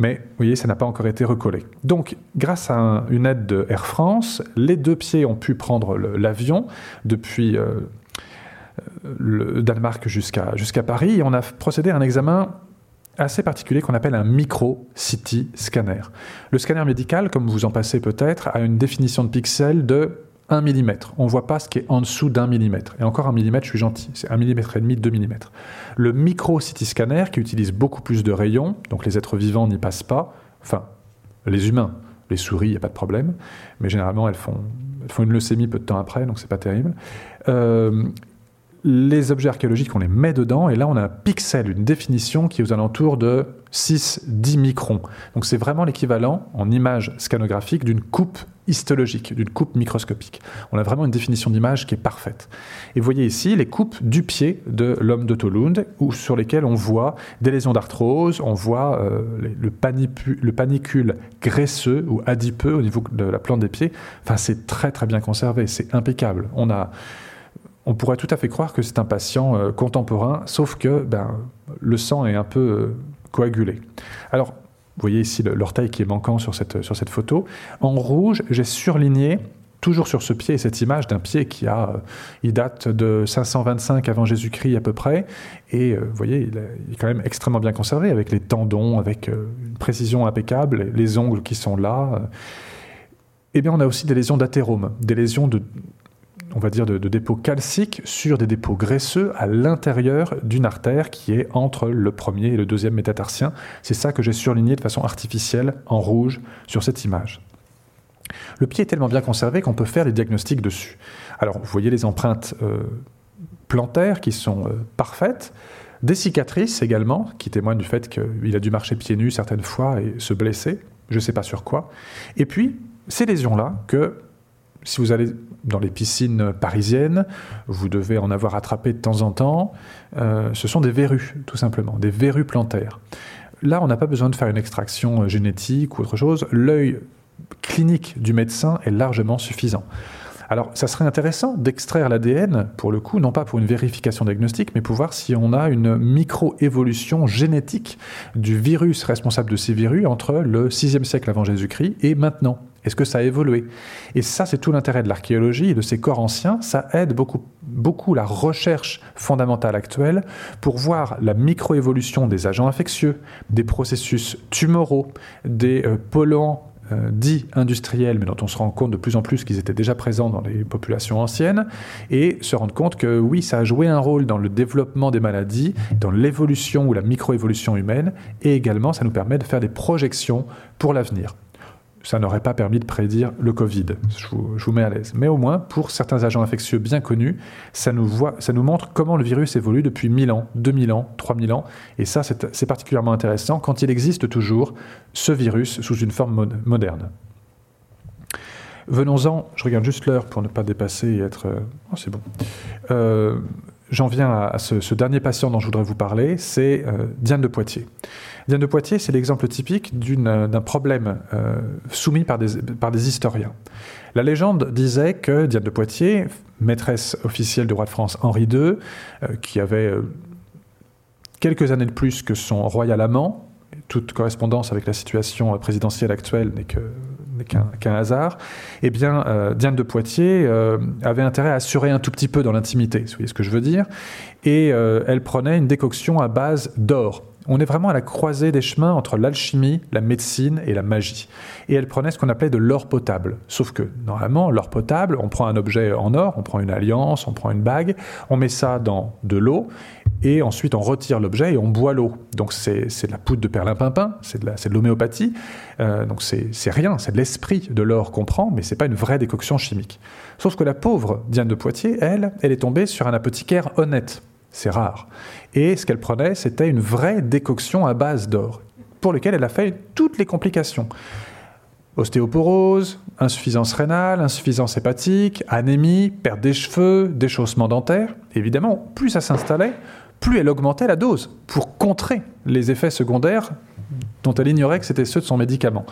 E: Mais vous voyez, ça n'a pas encore été recollé. Donc, grâce à une aide de Air France, les deux pieds ont pu prendre l'avion depuis euh, le Danemark jusqu'à Paris, et on a procédé à un examen assez particulier qu'on appelle un micro-CT scanner. Le scanner médical, comme vous en passez peut-être, a une définition de pixels de 1 mm. On ne voit pas ce qui est en dessous d'un millimètre. Et encore un millimètre, je suis gentil, c'est 1 mm et demi, 2 mm. Le micro-CT scanner, qui utilise beaucoup plus de rayons, donc les êtres vivants n'y passent pas, enfin, les humains, les souris, il n'y a pas de problème, mais généralement elles font, elles font une leucémie peu de temps après, donc c'est pas terrible. Euh, les objets archéologiques, on les met dedans, et là on a un pixel, une définition qui est aux alentours de 6-10 microns. Donc c'est vraiment l'équivalent en image scanographique d'une coupe histologique, d'une coupe microscopique. On a vraiment une définition d'image qui est parfaite. Et vous voyez ici les coupes du pied de l'homme de Tolund, où, sur lesquelles on voit des lésions d'arthrose, on voit euh, le, le, panicule graisseux ou adipeux au niveau de la plante des pieds. Enfin, c'est très très bien conservé, c'est impeccable. On a on pourrait tout à fait croire que c'est un patient euh, contemporain, sauf que ben, le sang est un peu euh, coagulé. Alors, vous voyez ici l'orteil qui est manquant sur cette, photo. En rouge, j'ai surligné toujours sur ce pied, cette image d'un pied qui a, euh, il date de 525 avant Jésus-Christ à peu près, et vous voyez, il, est quand même extrêmement bien conservé, avec les tendons, avec une précision impeccable, les ongles qui sont là. Eh bien, on a aussi des lésions d'athérome, des lésions de, on va dire, de, dépôts calciques sur des dépôts graisseux à l'intérieur d'une artère qui est entre le premier et le deuxième métatarsien. C'est ça que j'ai surligné de façon artificielle en rouge sur cette image. Le pied est tellement bien conservé qu'on peut faire des diagnostics dessus. Alors, vous voyez les empreintes euh, plantaires qui sont euh, parfaites, des cicatrices également, qui témoignent du fait qu'il a dû marcher pieds nus certaines fois et se blesser, je ne sais pas sur quoi. Et puis, ces lésions-là, que si vous allez dans les piscines parisiennes, vous devez en avoir attrapé de temps en temps, euh, ce sont des verrues, tout simplement, des verrues plantaires. Là, on n'a pas besoin de faire une extraction euh, génétique ou autre chose. L'œil clinique du médecin est largement suffisant. Alors, ça serait intéressant d'extraire l'ADN, pour le coup, non pas pour une vérification diagnostique, mais pour voir si on a une micro-évolution génétique du virus responsable de ces verrues entre le 6e siècle avant Jésus-Christ et maintenant. Est-ce que ça a évolué? Et ça, c'est tout l'intérêt de l'archéologie et de ces corps anciens. Ça aide beaucoup, la recherche fondamentale actuelle pour voir la microévolution des agents infectieux, des processus tumoraux, des euh, polluants euh, dits industriels, mais dont on se rend compte de plus en plus qu'ils étaient déjà présents dans les populations anciennes, et se rendre compte que oui, ça a joué un rôle dans le développement des maladies, dans l'évolution ou la microévolution humaine, et également ça nous permet de faire des projections pour l'avenir ça n'aurait pas permis de prédire le Covid. Je vous, mets à l'aise. Mais au moins, pour certains agents infectieux bien connus, ça nous, montre comment le virus évolue depuis 1000 ans, 2000 ans, 3000 ans. Et ça, c'est particulièrement intéressant quand il existe toujours ce virus sous une forme moderne. Venons-en, je regarde juste l'heure pour ne pas dépasser et être... Euh, oh, c'est bon. Euh, j'en viens à, ce, dernier patient dont je voudrais vous parler, c'est euh, Diane de Poitiers. Diane de Poitiers, c'est l'exemple typique euh, d'un problème euh, soumis par des, historiens. La légende disait que Diane de Poitiers, maîtresse officielle du roi de France Henri II, euh, qui avait quelques années de plus que son royal amant, toute correspondance avec la situation présidentielle actuelle n'est qu'un hasard, eh bien, Diane de Poitiers avait intérêt à assurer un tout petit peu dans l'intimité, vous voyez ce que je veux dire, et elle prenait une décoction à base d'or on est vraiment à la croisée des chemins entre l'alchimie, la médecine et la magie. Et elle prenait ce qu'on appelait de l'or potable. Sauf que, normalement, l'or potable, on prend un objet en or, on prend une alliance, on prend une bague, on met ça dans de l'eau, et ensuite on retire l'objet et on boit l'eau. Donc c'est de la poudre de perlimpinpin, c'est de l'homéopathie, euh, donc c'est rien, c'est de l'esprit de l'or qu'on prend, mais c'est pas une vraie décoction chimique. Sauf que la pauvre Diane de Poitiers, elle, elle est tombée sur un apothicaire honnête. C'est rare. Et ce qu'elle prenait, c'était une vraie décoction à base d'or, pour laquelle elle a fait toutes les complications. Ostéoporose, insuffisance rénale, insuffisance hépatique, anémie, perte des cheveux, déchaussement dentaire. Évidemment, plus ça s'installait, plus elle augmentait la dose pour contrer les effets secondaires dont elle ignorait que c'était ceux de son médicament.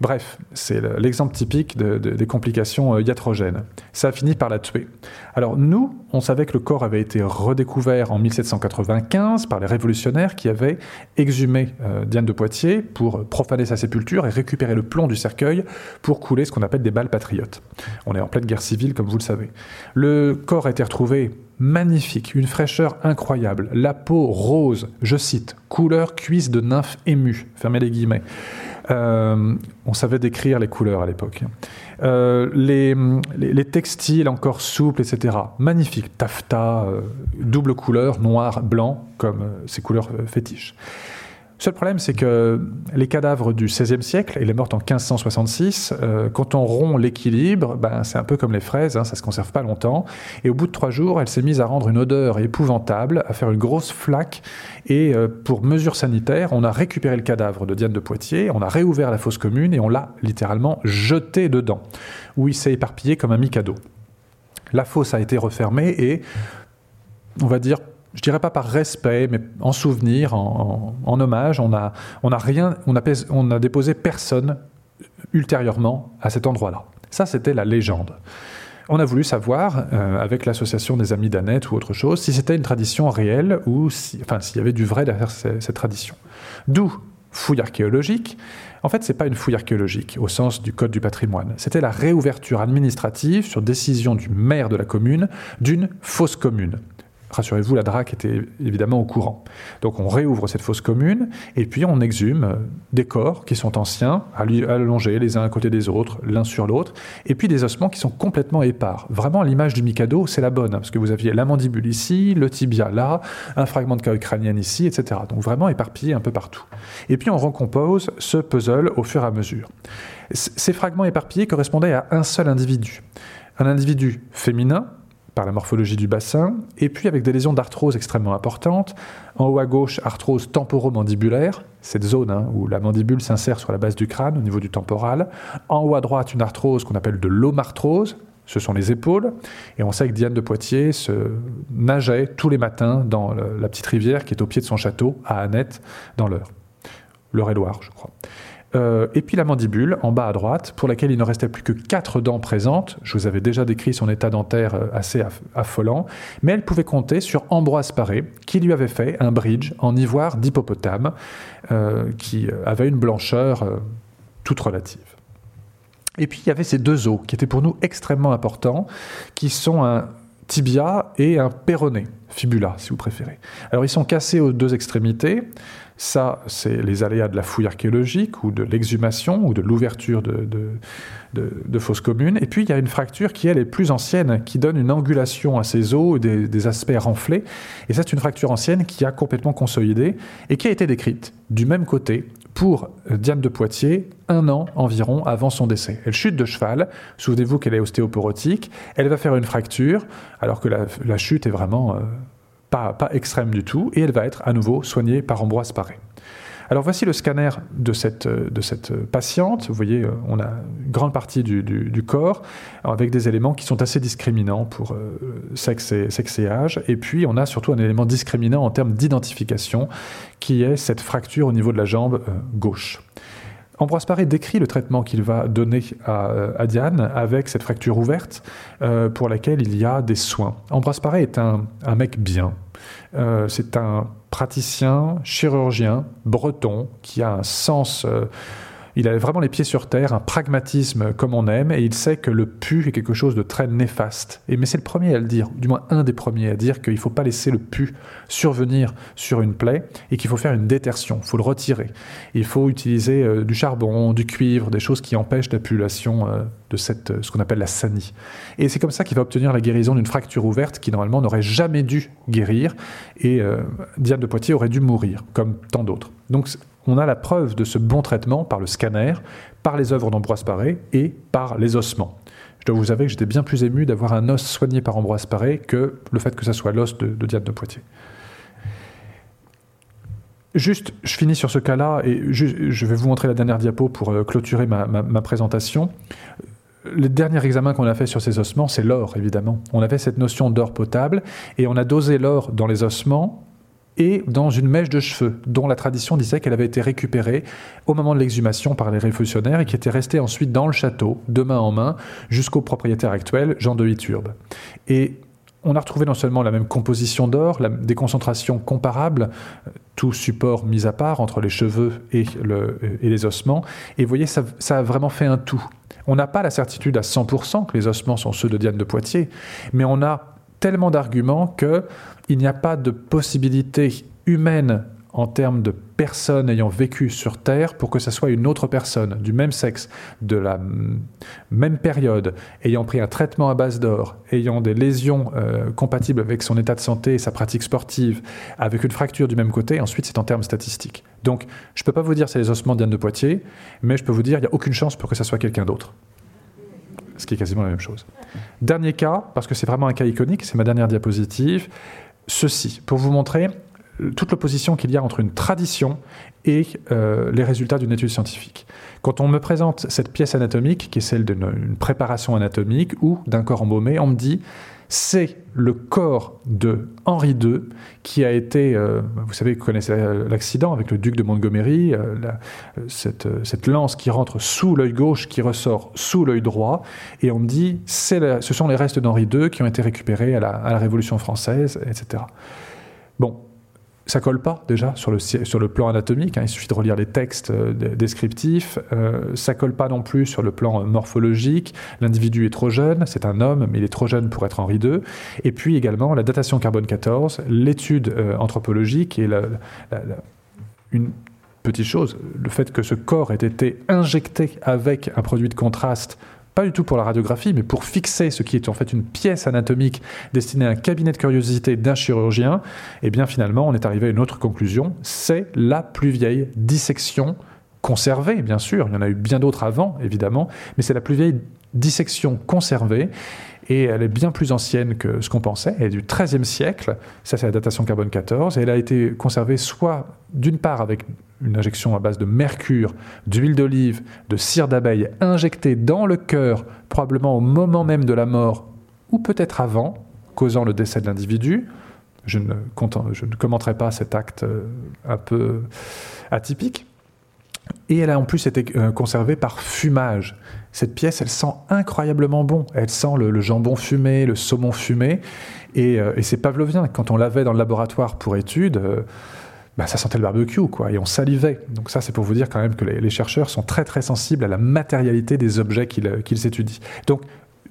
E: Bref, c'est l'exemple typique des complications euh, iatrogènes. Ça a fini par la tuer. Alors nous, on savait que le corps avait été redécouvert en 1795 par les révolutionnaires qui avaient exhumé euh, Diane de Poitiers pour profaner sa sépulture et récupérer le plomb du cercueil pour couler ce qu'on appelle des balles patriotes. On est en pleine guerre civile, comme vous le savez. Le corps a été retrouvé magnifique, une fraîcheur incroyable, la peau rose, je cite, couleur cuisse de nymphe émue, fermez les guillemets. Euh, on savait décrire les couleurs à l'époque. Euh, les, textiles encore souples, etc. Magnifique. Taffetas, euh, double couleur, noir, blanc, comme ces couleurs fétiches. Seul problème, c'est que les cadavres du XVIe siècle, elle est morte en 1566, euh, quand on rompt l'équilibre, ben, c'est un peu comme les fraises, hein, ça se conserve pas longtemps. Et au bout de trois jours, elle s'est mise à rendre une odeur épouvantable, à faire une grosse flaque. Et euh, pour mesure sanitaire, on a récupéré le cadavre de Diane de Poitiers, on a réouvert la fosse commune et on l'a littéralement jeté dedans, où il s'est éparpillé comme un mikado. La fosse a été refermée et on va dire je dirais pas par respect, mais en souvenir, en, hommage, on a, on a rien, on a, déposé personne ultérieurement à cet endroit-là. Ça, c'était la légende. On a voulu savoir, euh, avec l'association des Amis d'Annette ou autre chose, si c'était une tradition réelle ou si, enfin, s'il y avait du vrai derrière cette, tradition. D'où fouille archéologique. En fait, c'est pas une fouille archéologique au sens du Code du patrimoine. C'était la réouverture administrative sur décision du maire de la commune d'une fausse commune rassurez-vous, la DRAC était évidemment au courant. Donc on réouvre cette fosse commune et puis on exhume euh, des corps qui sont anciens, allongés les uns à côté des autres, l'un sur l'autre, et puis des ossements qui sont complètement épars. Vraiment, l'image du Mikado, c'est la bonne, parce que vous aviez la mandibule ici, le tibia là, un fragment de carotte crânienne ici, etc. Donc vraiment éparpillé un peu partout. Et puis on recompose ce puzzle au fur et à mesure. ces fragments éparpillés correspondaient à un seul individu. Un individu féminin, par la morphologie du bassin, et puis avec des lésions d'arthrose extrêmement importantes. En haut à gauche, arthrose temporomandibulaire, cette zone hein, où la mandibule s'insère sur la base du crâne au niveau du temporal. En haut à droite, une arthrose qu'on appelle de l'omarthrose, ce sont les épaules. Et on sait que Diane de Poitiers nageait tous les matins dans la petite rivière qui est au pied de son château, à Annette, dans l'Eure. L'Eure-et-Loire, je crois. Euh, et puis la mandibule, en bas à droite, pour laquelle il ne restait plus que quatre dents présentes. Je vous avais déjà décrit son état dentaire euh, assez affolant, mais elle pouvait compter sur Ambroise Paré, qui lui avait fait un bridge en ivoire d'hippopotame, euh, qui avait une blancheur toute relative. Et puis il y avait ces deux os, qui étaient pour nous extrêmement importants, qui sont un tibia et un péroné, fibula si vous préférez. Alors ils sont cassés aux deux extrémités, ça, c'est les aléas de la fouille archéologique ou de l'exhumation ou de l'ouverture de, de, fosses communes. Et puis, il y a une fracture qui, elle, est plus ancienne, qui donne une angulation à ces os, des, des aspects renflés. Et c'est une fracture ancienne qui a complètement consolidé et qui a été décrite du même côté pour Diane de Poitiers un an environ avant son décès. Elle chute de cheval, souvenez-vous qu'elle est ostéoporotique, elle va faire une fracture alors que la, chute est vraiment... Euh, pas, extrême du tout, et elle va être à nouveau soignée par Ambroise Paré. Alors voici le scanner de cette, de cette patiente. Vous voyez, euh, on a une grande partie du, corps avec des éléments qui sont assez discriminants pour euh, sexe, et, sexe et âge. Et puis on a surtout un élément discriminant en termes d'identification qui est cette fracture au niveau de la jambe euh, gauche. Ambroise Paré décrit le traitement qu'il va donner à, Diane avec cette fracture ouverte pour laquelle il y a des soins. Ambroise Paré est un, mec bien. c'est un praticien, chirurgien, breton, qui a un sens il a vraiment les pieds sur terre, un pragmatisme comme on aime, et il sait que le pu est quelque chose de très néfaste. Et, mais c'est le premier à le dire, du moins un des premiers à dire qu'il ne faut pas laisser le pu survenir sur une plaie et qu'il faut faire une détertion, il faut le retirer. Il faut utiliser euh, du charbon, du cuivre, des choses qui empêchent la euh, de cette, euh, ce qu'on appelle la sanie. Et c'est comme ça qu'il va obtenir la guérison d'une fracture ouverte qui normalement n'aurait jamais dû guérir, et Diane de Poitiers aurait dû mourir, comme tant d'autres. Donc on a la preuve de ce bon traitement par le scanner, par les œuvres d'Ambroise Paré et par les ossements. Je dois vous avouer que j'étais bien plus ému d'avoir un os soigné par Ambroise Paré que le fait que ça soit l'os de, Diane de Poitiers. Juste, je finis sur ce cas-là et je, vais vous montrer la dernière diapo pour euh, clôturer ma présentation. Le dernier examen qu'on a fait sur ces ossements, c'est l'or, évidemment. On avait cette notion d'or potable et on a dosé l'or dans les ossements et dans une mèche de cheveux, dont la tradition disait qu'elle avait été récupérée au moment de l'exhumation par les révolutionnaires et qui était restée ensuite dans le château, de main en main, jusqu'au propriétaire actuel, Jean de Hiturbe. Et on a retrouvé non seulement la même composition d'or, des concentrations comparables, tout support mis à part entre les cheveux et, les ossements, et vous voyez, ça, a vraiment fait un tout. On n'a pas la certitude à 100% que les ossements sont ceux de Diane de Poitiers, mais on a tellement d'arguments qu'il n'y a pas de possibilité humaine en termes de personnes ayant vécu sur Terre pour que ce soit une autre personne du même sexe, de la même période, ayant pris un traitement à base d'or, ayant des lésions euh, compatibles avec son état de santé et sa pratique sportive, avec une fracture du même côté, ensuite c'est en termes statistiques. Donc je ne peux pas vous dire c'est les ossements d'Anne de Poitiers, mais je peux vous dire qu'il n'y a aucune chance pour que ce soit quelqu'un d'autre ce qui est quasiment la même chose. Dernier cas, parce que c'est vraiment un cas iconique, c'est ma dernière diapositive, ceci, pour vous montrer euh, toute l'opposition qu'il y a entre une tradition et euh, les résultats d'une étude scientifique. Quand on me présente cette pièce anatomique, qui est celle d'une préparation anatomique ou d'un corps embaumé, on me dit c'est le corps de Henri II qui a été, euh, vous savez, vous connaissez l'accident avec le duc de Montgomery, euh, euh, cette, lance qui rentre sous l'œil gauche, qui ressort sous l'œil droit, et on dit, ce sont les restes d'Henri II qui ont été récupérés à la, à la Révolution française, etc. Bon, ça colle pas déjà sur le, plan anatomique, hein, il suffit de relire les textes euh, descriptifs, euh, ça colle pas non plus sur le plan morphologique, l'individu est trop jeune, c'est un homme, mais il est trop jeune pour être Henri II, et puis également la datation carbone 14, l'étude euh, anthropologique et une petite chose, le fait que ce corps ait été injecté avec un produit de contraste pas du tout pour la radiographie, mais pour fixer ce qui est en fait une pièce anatomique destinée à un cabinet de curiosité d'un chirurgien, et eh bien finalement on est arrivé à une autre conclusion, c'est la plus vieille dissection conservée, bien sûr, il y en a eu bien d'autres avant, évidemment, mais c'est la plus vieille dissection conservée, et elle est bien plus ancienne que ce qu'on pensait, elle est du XIIIe siècle, ça c'est la datation carbone 14, et elle a été conservée soit d'une part avec une injection à base de mercure, d'huile d'olive, de cire d'abeille injectée dans le cœur, probablement au moment même de la mort, ou peut-être avant, causant le décès de l'individu. Je ne, je commenterai pas cet acte euh, un peu atypique. Et elle a en plus été euh, conservée par fumage. Cette pièce, elle sent incroyablement bon. Elle sent le, jambon fumé, le saumon fumé. Et, euh, et c'est pavlovien. Quand on l'avait dans le laboratoire pour étude, bah, ça sentait le barbecue, quoi, et on salivait. Donc ça, c'est pour vous dire quand même que les, chercheurs sont très très sensibles à la matérialité des objets qu'ils étudient. Donc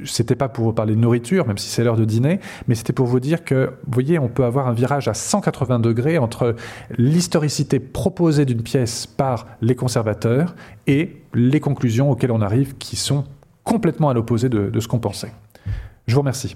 E: c'était pas pour vous parler de nourriture, même si c'est l'heure de dîner, mais c'était pour vous dire que, vous voyez, on peut avoir un virage à 180 degrés entre l'historicité proposée d'une pièce par les conservateurs et les conclusions auxquelles on arrive qui sont complètement à l'opposé de ce qu'on pensait. Je vous remercie.